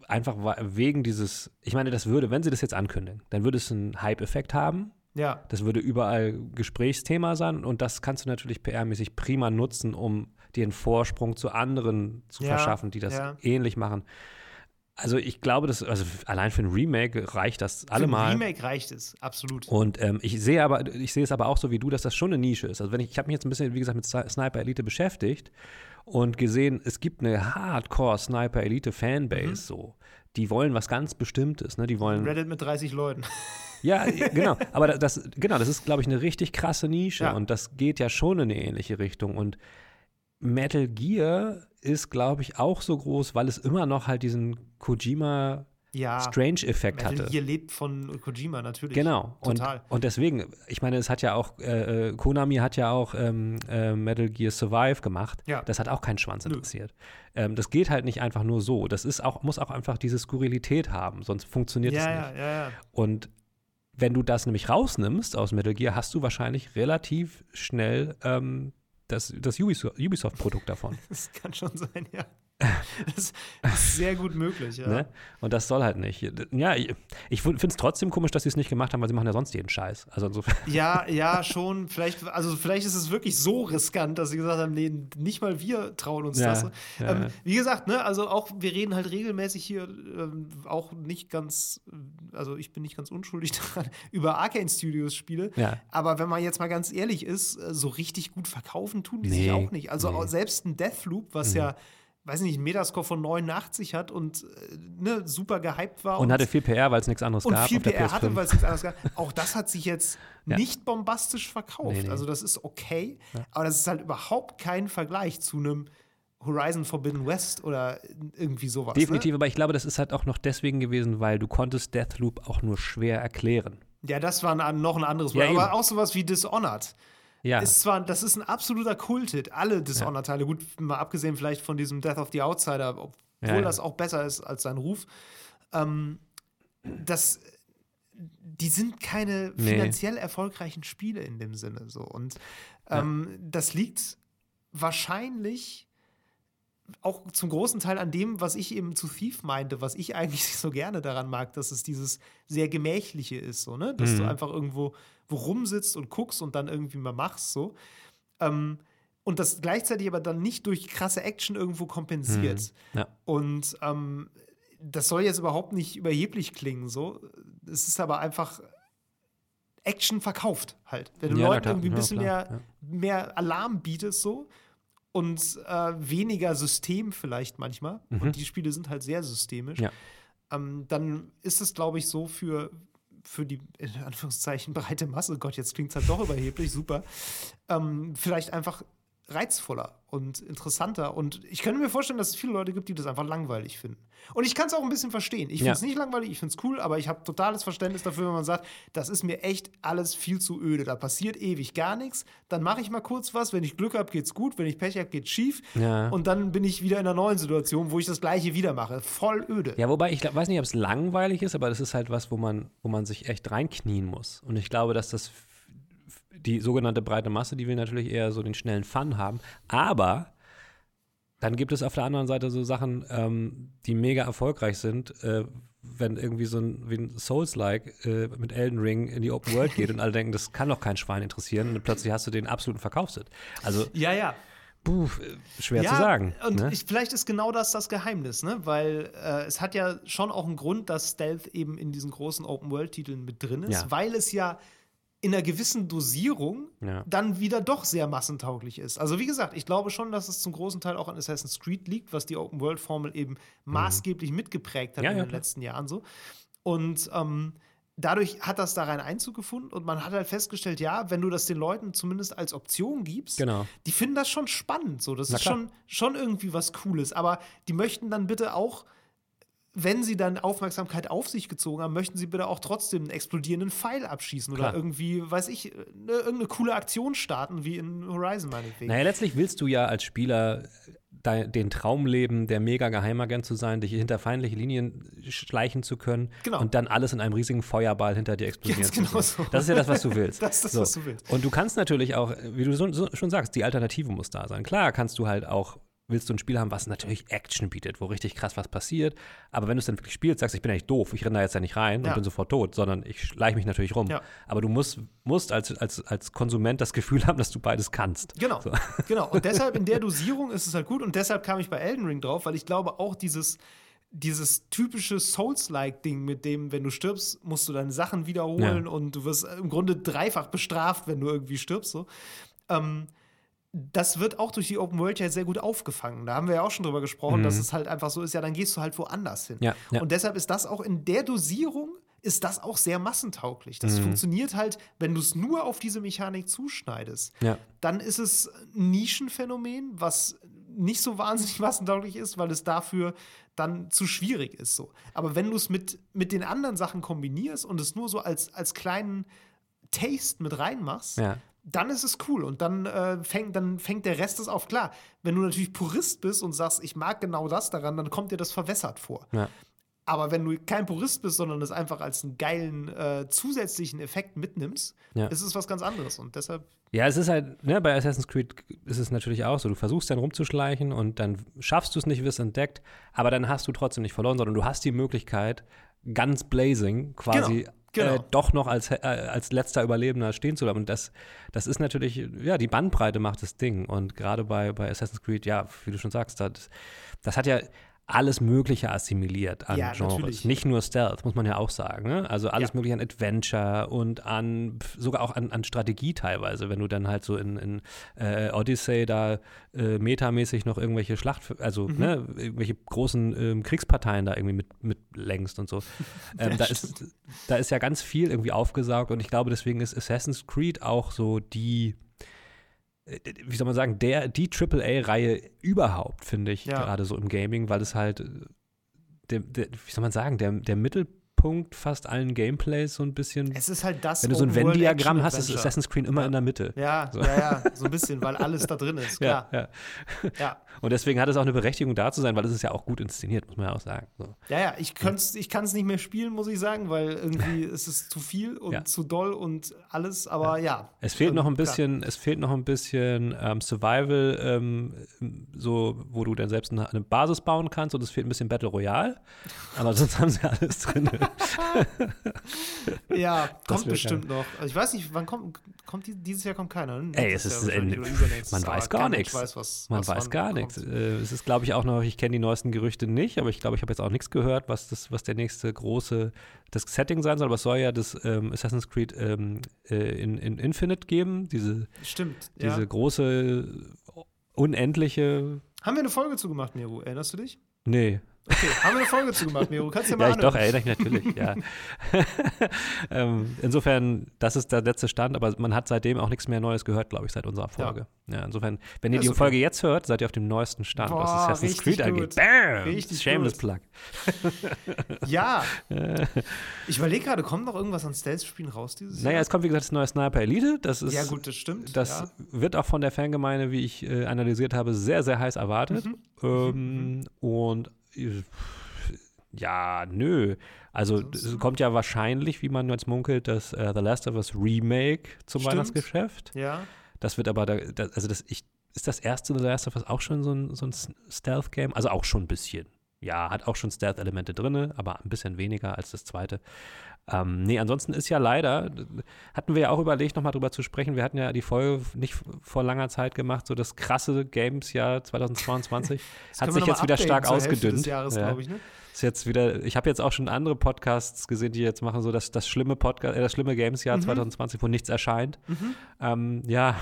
einfach wegen dieses, ich meine, das würde, wenn sie das jetzt ankündigen, dann würde es einen Hype-Effekt haben. Ja, Das würde überall Gesprächsthema sein und das kannst du natürlich PR-mäßig prima nutzen, um dir einen Vorsprung zu anderen zu Ja, verschaffen, die das ja. ähnlich machen. Also ich glaube, das, also allein für ein Remake reicht das für ein allemal. Remake reicht es, absolut. Und ähm, ich sehe aber, ich sehe es aber auch so wie du, dass das schon eine Nische ist. Also wenn ich, ich habe mich jetzt ein bisschen, wie gesagt, mit Sni- Sniper Elite beschäftigt und gesehen, es gibt eine Hardcore Sniper Elite Fanbase Mhm. so. Die wollen was ganz Bestimmtes, ne? Die wollen. Reddit mit 30 Leuten. Ja, *laughs* genau. Aber das, genau, das ist, glaube ich, eine richtig krasse Nische Ja. und das geht ja schon in eine ähnliche Richtung. Und Metal Gear ist, glaube ich, auch so groß, weil es immer noch halt diesen Kojima Ja. Strange-Effekt Metal hatte. Gear lebt von Kojima, natürlich. Genau. Und, Total. und deswegen, ich meine, es hat ja auch, äh, äh, Konami hat ja auch ähm, äh, Metal Gear Survive gemacht. Ja. Das hat auch keinen Schwanz interessiert. Ähm, das geht halt nicht einfach nur so. Das ist auch, muss auch einfach diese Skurrilität haben, sonst funktioniert es ja, nicht. ja, ja, ja. Und wenn du das nämlich rausnimmst aus Metal Gear, hast du wahrscheinlich relativ schnell ähm, das, das Ubisoft-Produkt davon. *laughs* Das kann schon sein, ja. *laughs* Das ist sehr gut möglich, ja. Ne? Und das soll halt nicht. Ja, ich, ich finde es trotzdem komisch, dass sie es nicht gemacht haben, weil sie machen ja sonst jeden Scheiß. Also insofern. *laughs* Ja, ja, schon. Vielleicht, also vielleicht ist es wirklich so riskant, dass sie gesagt haben, nee, nicht mal wir trauen uns Ja, das. ja, ähm, ja. wie gesagt, ne, also auch, wir reden halt regelmäßig hier ähm, auch nicht ganz, also ich bin nicht ganz unschuldig *laughs* daran, über Arcane Studios Spiele. Aber wenn man jetzt mal ganz ehrlich ist, äh, so richtig gut verkaufen tun die sich Nee, auch nicht. Also nee. Mhm. auch selbst ein Deathloop, was ja, weiß nicht, einen Metascore von 89 hat und äh, ne, super gehypt war. Und hatte viel PR, weil es nichts anderes und gab. viel auf der PR hatte, PS5. weil es nichts anderes gab. Auch das hat sich jetzt *laughs* Ja. nicht bombastisch verkauft. Nee, nee. Also das ist okay, aber das ist halt überhaupt kein Vergleich zu einem Horizon Forbidden West oder irgendwie sowas. Definitiv, aber ich glaube, das ist halt auch noch deswegen gewesen, weil du konntest Deathloop auch nur schwer erklären. Ne? Ja, das war ein, noch ein anderes Ja, Mal. aber eben. auch sowas wie Dishonored. Ja, Ist zwar, das ist ein absoluter Kulthit, alle Dishonored-Teile. Gut, mal abgesehen vielleicht von diesem Death of the Outsider, obwohl Ja, ja. das auch besser ist als sein Ruf. Ähm, das, die sind keine Nee. finanziell erfolgreichen Spiele in dem Sinne. So. Und ähm, das liegt wahrscheinlich auch zum großen Teil an dem, was ich eben zu Thief meinte, was ich eigentlich *laughs* so gerne daran mag, dass es dieses sehr gemächliche ist, so, ne? Dass du Mhm. einfach irgendwo wo rumsitzt und guckst und dann irgendwie mal machst, so. Ähm, und das gleichzeitig aber dann nicht durch krasse Action irgendwo kompensiert. ja. Und ähm, das soll jetzt überhaupt nicht überheblich klingen, so. Es ist aber einfach Action verkauft halt. Wenn du Ja, Leuten klar. irgendwie ein Ja, bisschen klar, mehr, mehr Alarm bietest, so und äh, weniger System vielleicht manchmal. Und die Spiele sind halt sehr systemisch. Mhm. Ja. Ähm, dann ist es, glaube ich, so für, für die, in Anführungszeichen, breite Masse, Gott, jetzt klingt es halt doch überheblich, super, ähm, vielleicht einfach reizvoller und interessanter. Und ich könnte mir vorstellen, dass es viele Leute gibt, die das einfach langweilig finden. Und ich kann es auch ein bisschen verstehen. Ich finde Ja. es nicht langweilig, ich finde es cool, aber ich habe totales Verständnis dafür, wenn man sagt, das ist mir echt alles viel zu öde. Da passiert ewig gar nichts. Dann mache ich mal kurz was. Wenn ich Glück habe, geht's gut. Wenn ich Pech habe, geht's schief. Ja. Und dann bin ich wieder in einer neuen Situation, wo ich das Gleiche wieder mache. Voll öde. Ja, wobei ich glaub, weiß nicht, ob es langweilig ist, aber das ist halt was, wo man, wo man sich echt reinknien muss. Und ich glaube, dass das die sogenannte breite Masse, die will natürlich eher so den schnellen Fun haben. Aber dann gibt es auf der anderen Seite so Sachen, ähm, die mega erfolgreich sind, äh, wenn irgendwie so ein, wie ein Souls-like äh, mit Elden Ring in die Open World geht und alle denken, das kann doch kein Schwein interessieren und plötzlich hast du den absoluten Verkaufshit. Also, Ja, ja. puh, schwer ja, zu sagen. Und ne? ich, vielleicht ist genau das das Geheimnis, ne? Weil äh, es hat ja schon auch einen Grund, dass Stealth eben in diesen großen Open-World-Titeln mit drin ist, Ja. weil es ja in einer gewissen Dosierung Ja. dann wieder doch sehr massentauglich ist. Also wie gesagt, ich glaube schon, dass es zum großen Teil auch an Assassin's Creed liegt, was die Open-World-Formel eben maßgeblich mitgeprägt hat Mhm. Ja, in ja, den klar. letzten Jahren so. Und ähm, dadurch hat das da rein Einzug gefunden und man hat halt festgestellt, ja, wenn du das den Leuten zumindest als Option gibst, Genau. die finden das schon spannend. So, das Na ist klar. schon, schon irgendwie was Cooles. Aber die möchten dann bitte auch, wenn sie dann Aufmerksamkeit auf sich gezogen haben, möchten sie bitte auch trotzdem einen explodierenden Pfeil abschießen Klar. oder irgendwie, weiß ich, ne, irgendeine coole Aktion starten, wie in Horizon meinetwegen. Naja, letztlich willst du ja als Spieler den Traum leben, der mega Geheimagent zu sein, dich hinter feindliche Linien schleichen zu können Genau. und dann alles in einem riesigen Feuerball hinter dir explodieren Ganz zu genau so. Das ist ja das, was du *laughs* willst. Das ist das, So. was du willst. Und du kannst natürlich auch, wie du so, so, schon sagst, die Alternative muss da sein. Klar kannst du halt auch, willst du ein Spiel haben, was natürlich Action bietet, wo richtig krass was passiert. Aber wenn du es dann wirklich spielst, sagst, ich bin eigentlich doof, ich renne da jetzt ja nicht rein Ja. und bin sofort tot, sondern ich schleiche mich natürlich rum. Ja. Aber du musst, musst als, als, als Konsument das Gefühl *laughs* haben, dass du beides kannst. Genau, So. *laughs* genau. Und deshalb in der *laughs* Dosierung ist es halt gut. Und deshalb kam ich bei Elden Ring drauf, weil ich glaube auch dieses, dieses typische Souls-like-Ding, mit dem, wenn du stirbst, musst du deine Sachen wiederholen Ja. und du wirst im Grunde dreifach bestraft, wenn du irgendwie stirbst. So. Ähm, das wird auch durch die Open World ja sehr gut aufgefangen. Da haben wir ja auch schon drüber gesprochen, dass es halt einfach so ist, ja, dann gehst du halt woanders hin. Mhm. Ja, ja. Und deshalb ist das auch in der Dosierung ist das auch sehr massentauglich. Mhm. Das funktioniert halt, wenn du es nur auf diese Mechanik zuschneidest Ja. dann ist es ein Nischenphänomen, was nicht so wahnsinnig *laughs* massentauglich ist, weil es dafür dann zu schwierig ist. So. Aber wenn du es mit, mit den anderen Sachen kombinierst und es nur so als, als kleinen Taste mit reinmachst, Ja. Dann ist es cool und dann, äh, fängt, dann fängt der Rest es auf. Klar, wenn du natürlich Purist bist und sagst, ich mag genau das daran, dann kommt dir das verwässert vor. Ja. Aber wenn du kein Purist bist, sondern das einfach als einen geilen äh, zusätzlichen Effekt mitnimmst, Ja. ist es was ganz anderes. Und deshalb, Ja, es ist halt, ne, bei Assassin's Creed ist es natürlich auch so. Du versuchst dann rumzuschleichen und dann schaffst du es nicht, wirst entdeckt, aber dann hast du trotzdem nicht verloren, sondern du hast die Möglichkeit, ganz blazing quasi Genau, genau. Äh, doch noch als, äh, als letzter Überlebender stehen zu bleiben. Und das, das ist natürlich, ja, die Bandbreite macht das Ding. Und gerade bei, bei Assassin's Creed, ja, wie du schon sagst, das, das hat ja alles Mögliche assimiliert an Ja, Genres. natürlich. Nicht nur Stealth, muss man ja auch sagen. Ne? Also alles Ja. mögliche an Adventure und an sogar auch an, an Strategie teilweise, wenn du dann halt so in, in äh, Odyssey da äh, metamäßig noch irgendwelche Schlacht, also Mhm. ne, irgendwelche großen ähm, Kriegsparteien da irgendwie mit, mit längst und so. *laughs* Ähm, Ja, da, ist, da ist ja ganz viel irgendwie aufgesaugt und ich glaube, deswegen ist Assassin's Creed auch so die wie soll man sagen, der, die AAA-Reihe überhaupt, finde ich, Ja. gerade so im Gaming, weil es halt, äh, der, der, wie soll man sagen, der, der Mittelpunkt fast allen Gameplays so ein bisschen. es ist halt das. wenn du so ein Venn-Diagramm hast, ist. Assassin's Creed immer Ja. in der Mitte. Ja, So. ja, ja, so ein bisschen, weil alles da drin ist, *laughs* Ja, klar. ja. Ja, Und deswegen hat es auch eine Berechtigung da zu sein, weil es ist ja auch gut inszeniert, muss man ja auch sagen. So. ja, ja ich, ich kann es nicht mehr spielen, muss ich sagen, weil irgendwie *laughs* ist es zu viel und Ja. zu doll und alles, aber ja. Es fehlt Ähm, noch ein klar. bisschen, es fehlt noch ein bisschen ähm, Survival, ähm, so wo du dann selbst eine, eine Basis bauen kannst und es fehlt ein bisschen Battle Royale. Aber sonst haben sie alles drin. *laughs* *laughs* Ja, kommt bestimmt noch. Also ich weiß nicht, wann kommt, kommt die, dieses Jahr kommt keiner. Ne? Ey, es Jahr ist- oder übernächstes, man weiß gar nichts. Weiß, was, Man was weiß wann gar kommt. Nichts. Äh, es ist, glaube ich, auch noch, ich kenne die neuesten Gerüchte nicht, aber ich glaube, ich habe jetzt auch nichts gehört, was, das, was der nächste große das Setting sein soll. Aber es soll ja das ähm, Assassin's Creed ähm, äh, in, in Infinite geben, diese, Stimmt. diese ja. große, unendliche. Haben wir eine Folge zugemacht, Miro? Erinnerst du dich? Nee, Okay, haben wir eine Folge zugemacht, Miro? Kannst du dir mal Ja, ich doch, erinnere ich natürlich, ja. *laughs* ähm, insofern, das ist der letzte Stand, aber man hat seitdem auch nichts mehr Neues gehört, glaube ich, seit unserer Folge. Ja, insofern, wenn ihr Ja, die okay. Folge jetzt hört, seid ihr auf dem neuesten Stand, was Boah, Assassin's richtig Creed angeht. Bam! Richtig Shameless gut. Plug. *laughs* Ja. *laughs* Ich überlege gerade, kommt noch irgendwas an Stealth-Spielen raus dieses Naja, Jahr? es kommt, wie gesagt, das neue Sniper Elite. Das ist, ja, gut, das stimmt. das ja. wird auch von der Fangemeinde, wie ich äh, analysiert habe, sehr, sehr heiß erwartet. Mhm. Ähm, Und äh, ja, nö. Also es kommt ja wahrscheinlich, wie man jetzt munkelt, das äh, The Last of Us Remake zum Stimmt. Weihnachtsgeschäft. Ja. Das wird aber, da, da, also das, ich, ist das erste The Last of Us auch schon so ein, so ein Stealth-Game? Also auch schon ein bisschen. Ja, hat auch schon Stealth-Elemente drin, aber ein bisschen weniger als das zweite. Ähm, nee, ansonsten ist ja leider, hatten wir ja auch überlegt, nochmal drüber zu sprechen. Wir hatten ja die Folge nicht vor langer Zeit gemacht, so das krasse Games-Jahr *laughs* 2022 Das hat sich jetzt wieder stark ausgedünnt. Jahres, ja. ich, ne? Ist jetzt wieder, ich habe jetzt auch schon andere Podcasts gesehen, die jetzt machen so das, das schlimme Podcast, äh, das schlimme Games-Jahr Mhm. 2020, wo nichts erscheint. Ähm, ja,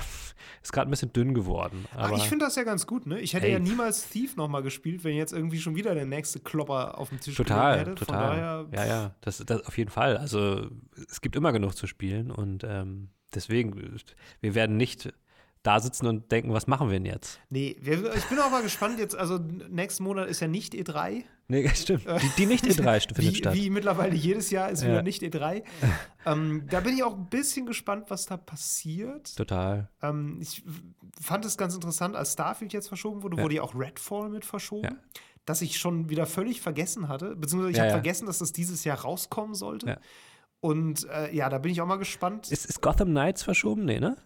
ist gerade ein bisschen dünn geworden. Aber Aber ich finde das ja ganz gut, ne? Ich hätte Ey. ja niemals Thief nochmal gespielt, wenn jetzt irgendwie schon wieder der nächste Klopper auf dem Tisch total, hätte. Total. daher, ja, ja, das, das auf jeden Fall. Also es gibt immer genug zu spielen und ähm, deswegen, wir werden nicht da sitzen und denken, was machen wir denn jetzt? Nee, ich bin auch mal gespannt jetzt, also nächsten Monat ist ja nicht E3. Nee, *laughs* stimmt. Die, die nicht E3 *laughs* findet Wie, statt. wie mittlerweile jedes Jahr ist Ja. wieder nicht E3. *laughs* ähm, da bin ich auch ein bisschen gespannt, was da passiert. Total. Ähm, ich fand es ganz interessant, als Starfield jetzt verschoben wurde, Ja. wurde ja auch Redfall mit verschoben. Ja. Das ich schon wieder völlig vergessen hatte, beziehungsweise ich Ja, habe vergessen, dass das dieses Jahr rauskommen sollte. Und äh, ja, da bin ich auch mal gespannt. Ist, ist Gotham Knights verschoben? Nee, ne?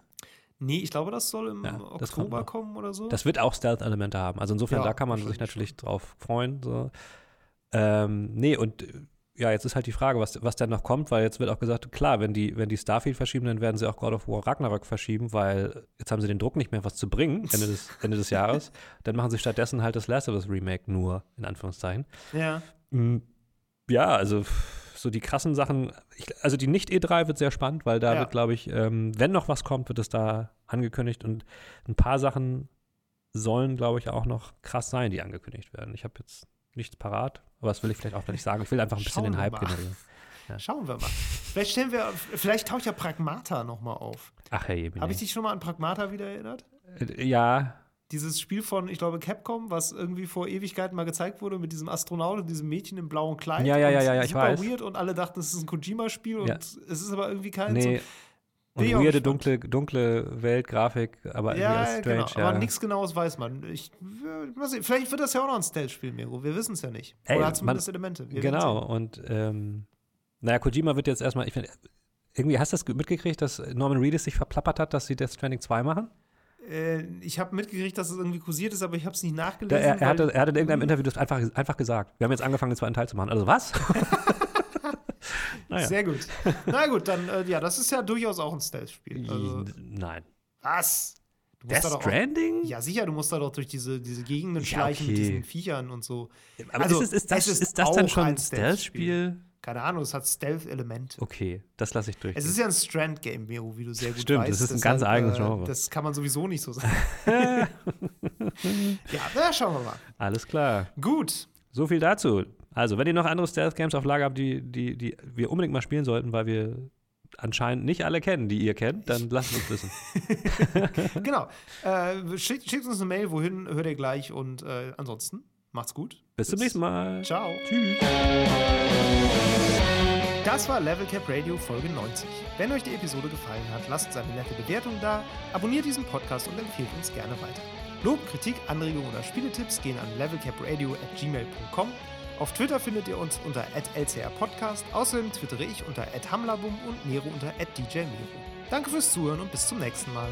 Nee, ich glaube, das soll im Ja, Oktober kommen oder so. Das wird auch Stealth-Elemente haben. Also insofern, Ja, da kann man sich natürlich drauf freuen. So. Ähm, nee, und äh, ja, jetzt ist halt die Frage, was, was denn noch kommt, weil jetzt wird auch gesagt, klar, wenn die, wenn die Starfield verschieben, dann werden sie auch God of War Ragnarök verschieben, weil jetzt haben sie den Druck nicht mehr, was zu bringen, *laughs* Ende des, Ende des Jahres. Dann machen sie stattdessen halt das Last of Us Remake nur, in Anführungszeichen. ja. Mm, Ja, also so die krassen Sachen, ich, also die Nicht-E3 wird sehr spannend, weil da Ja. wird, glaube ich, ähm, wenn noch was kommt, wird es da angekündigt und ein paar Sachen sollen, glaube ich, auch noch krass sein, die angekündigt werden. Ich habe jetzt nichts parat, aber das will ich vielleicht auch nicht sagen. Ich will einfach ein bisschen Schauen den Hype generieren. Schauen wir mal. Vielleicht stellen wir, vielleicht taucht ja Pragmata nochmal auf. Ach Jemine. Habe ich dich schon mal an Pragmata wieder erinnert? Äh, Ja, Dieses Spiel von, ich glaube, Capcom, was irgendwie vor Ewigkeiten mal gezeigt wurde mit diesem Astronaut und diesem Mädchen im blauen Kleid. Ja, ja, und ja, ja, ich super weiß. weird und alle dachten, es ist ein Kojima-Spiel und Ja. es ist aber irgendwie kein. nee, So. Und weirde, dunkle, dunkle Weltgrafik, aber irgendwie Ja, genau. strange. Aber ja. nichts Genaues weiß man. Ich, äh. Vielleicht wird das ja auch noch ein Stealth-Spiel, Miro. Wir wissen es ja nicht. Ey, Oder man- zumindest Elemente. Wir Genau, und ähm, naja, Kojima wird jetzt erstmal, ich finde, irgendwie hast du das mitgekriegt, dass Norman Reedus sich verplappert hat, dass sie Death Stranding 2 machen? Äh, ich habe mitgekriegt, dass es irgendwie kursiert ist, aber ich habe es nicht Da, nachgelesen. er, er, weil- hatte, er hat in irgendeinem Interview das einfach, einfach gesagt. Wir haben jetzt angefangen, den zweiten Teil zu machen. Also was? *laughs* naja. Sehr gut. Na gut, dann, äh, ja, das ist ja durchaus auch ein Stealth-Spiel. Also, Nein. was? Du Death da doch auch, Stranding? Ja, sicher, du musst da doch durch diese, diese Gegenden Ja, schleichen mit okay. diesen Viechern und so. Aber Also, ist, es, ist, das, es ist ist, das dann schon ein ein Stealth-Spiel? Keine Ahnung, es hat Stealth-Elemente. Okay, das lasse ich durch. Es ist ja ein Strand-Game, Miro, wie du sehr gut Stimmt, weißt. das ist ein ganz eigenes äh, Genre. Das kann man sowieso nicht so sagen. *laughs* ja, na, schauen wir mal. Alles klar. Gut. So viel dazu. Also, wenn ihr noch andere Stealth-Games auf Lager habt, die, die, die wir unbedingt mal spielen sollten, weil wir anscheinend nicht alle kennen, die ihr kennt, dann lasst uns wissen. *laughs* Genau. Äh, schickt, schickt uns eine Mail, wohin hört ihr gleich und äh, ansonsten macht's gut. Bis zum nächsten Mal. Ciao. Tschüss. Das war Level Cap Radio Folge 90. Wenn euch die Episode gefallen hat, lasst eine nette Bewertung da, abonniert diesen Podcast und empfehlt uns gerne weiter. Lob, Kritik, Anregungen oder Spieletipps gehen an levelcapradio@gmail.com. Auf Twitter findet ihr uns unter @lcrpodcast. Außerdem twittere ich unter @hamlabum und Nero unter @djmero. Danke fürs Zuhören und bis zum nächsten Mal.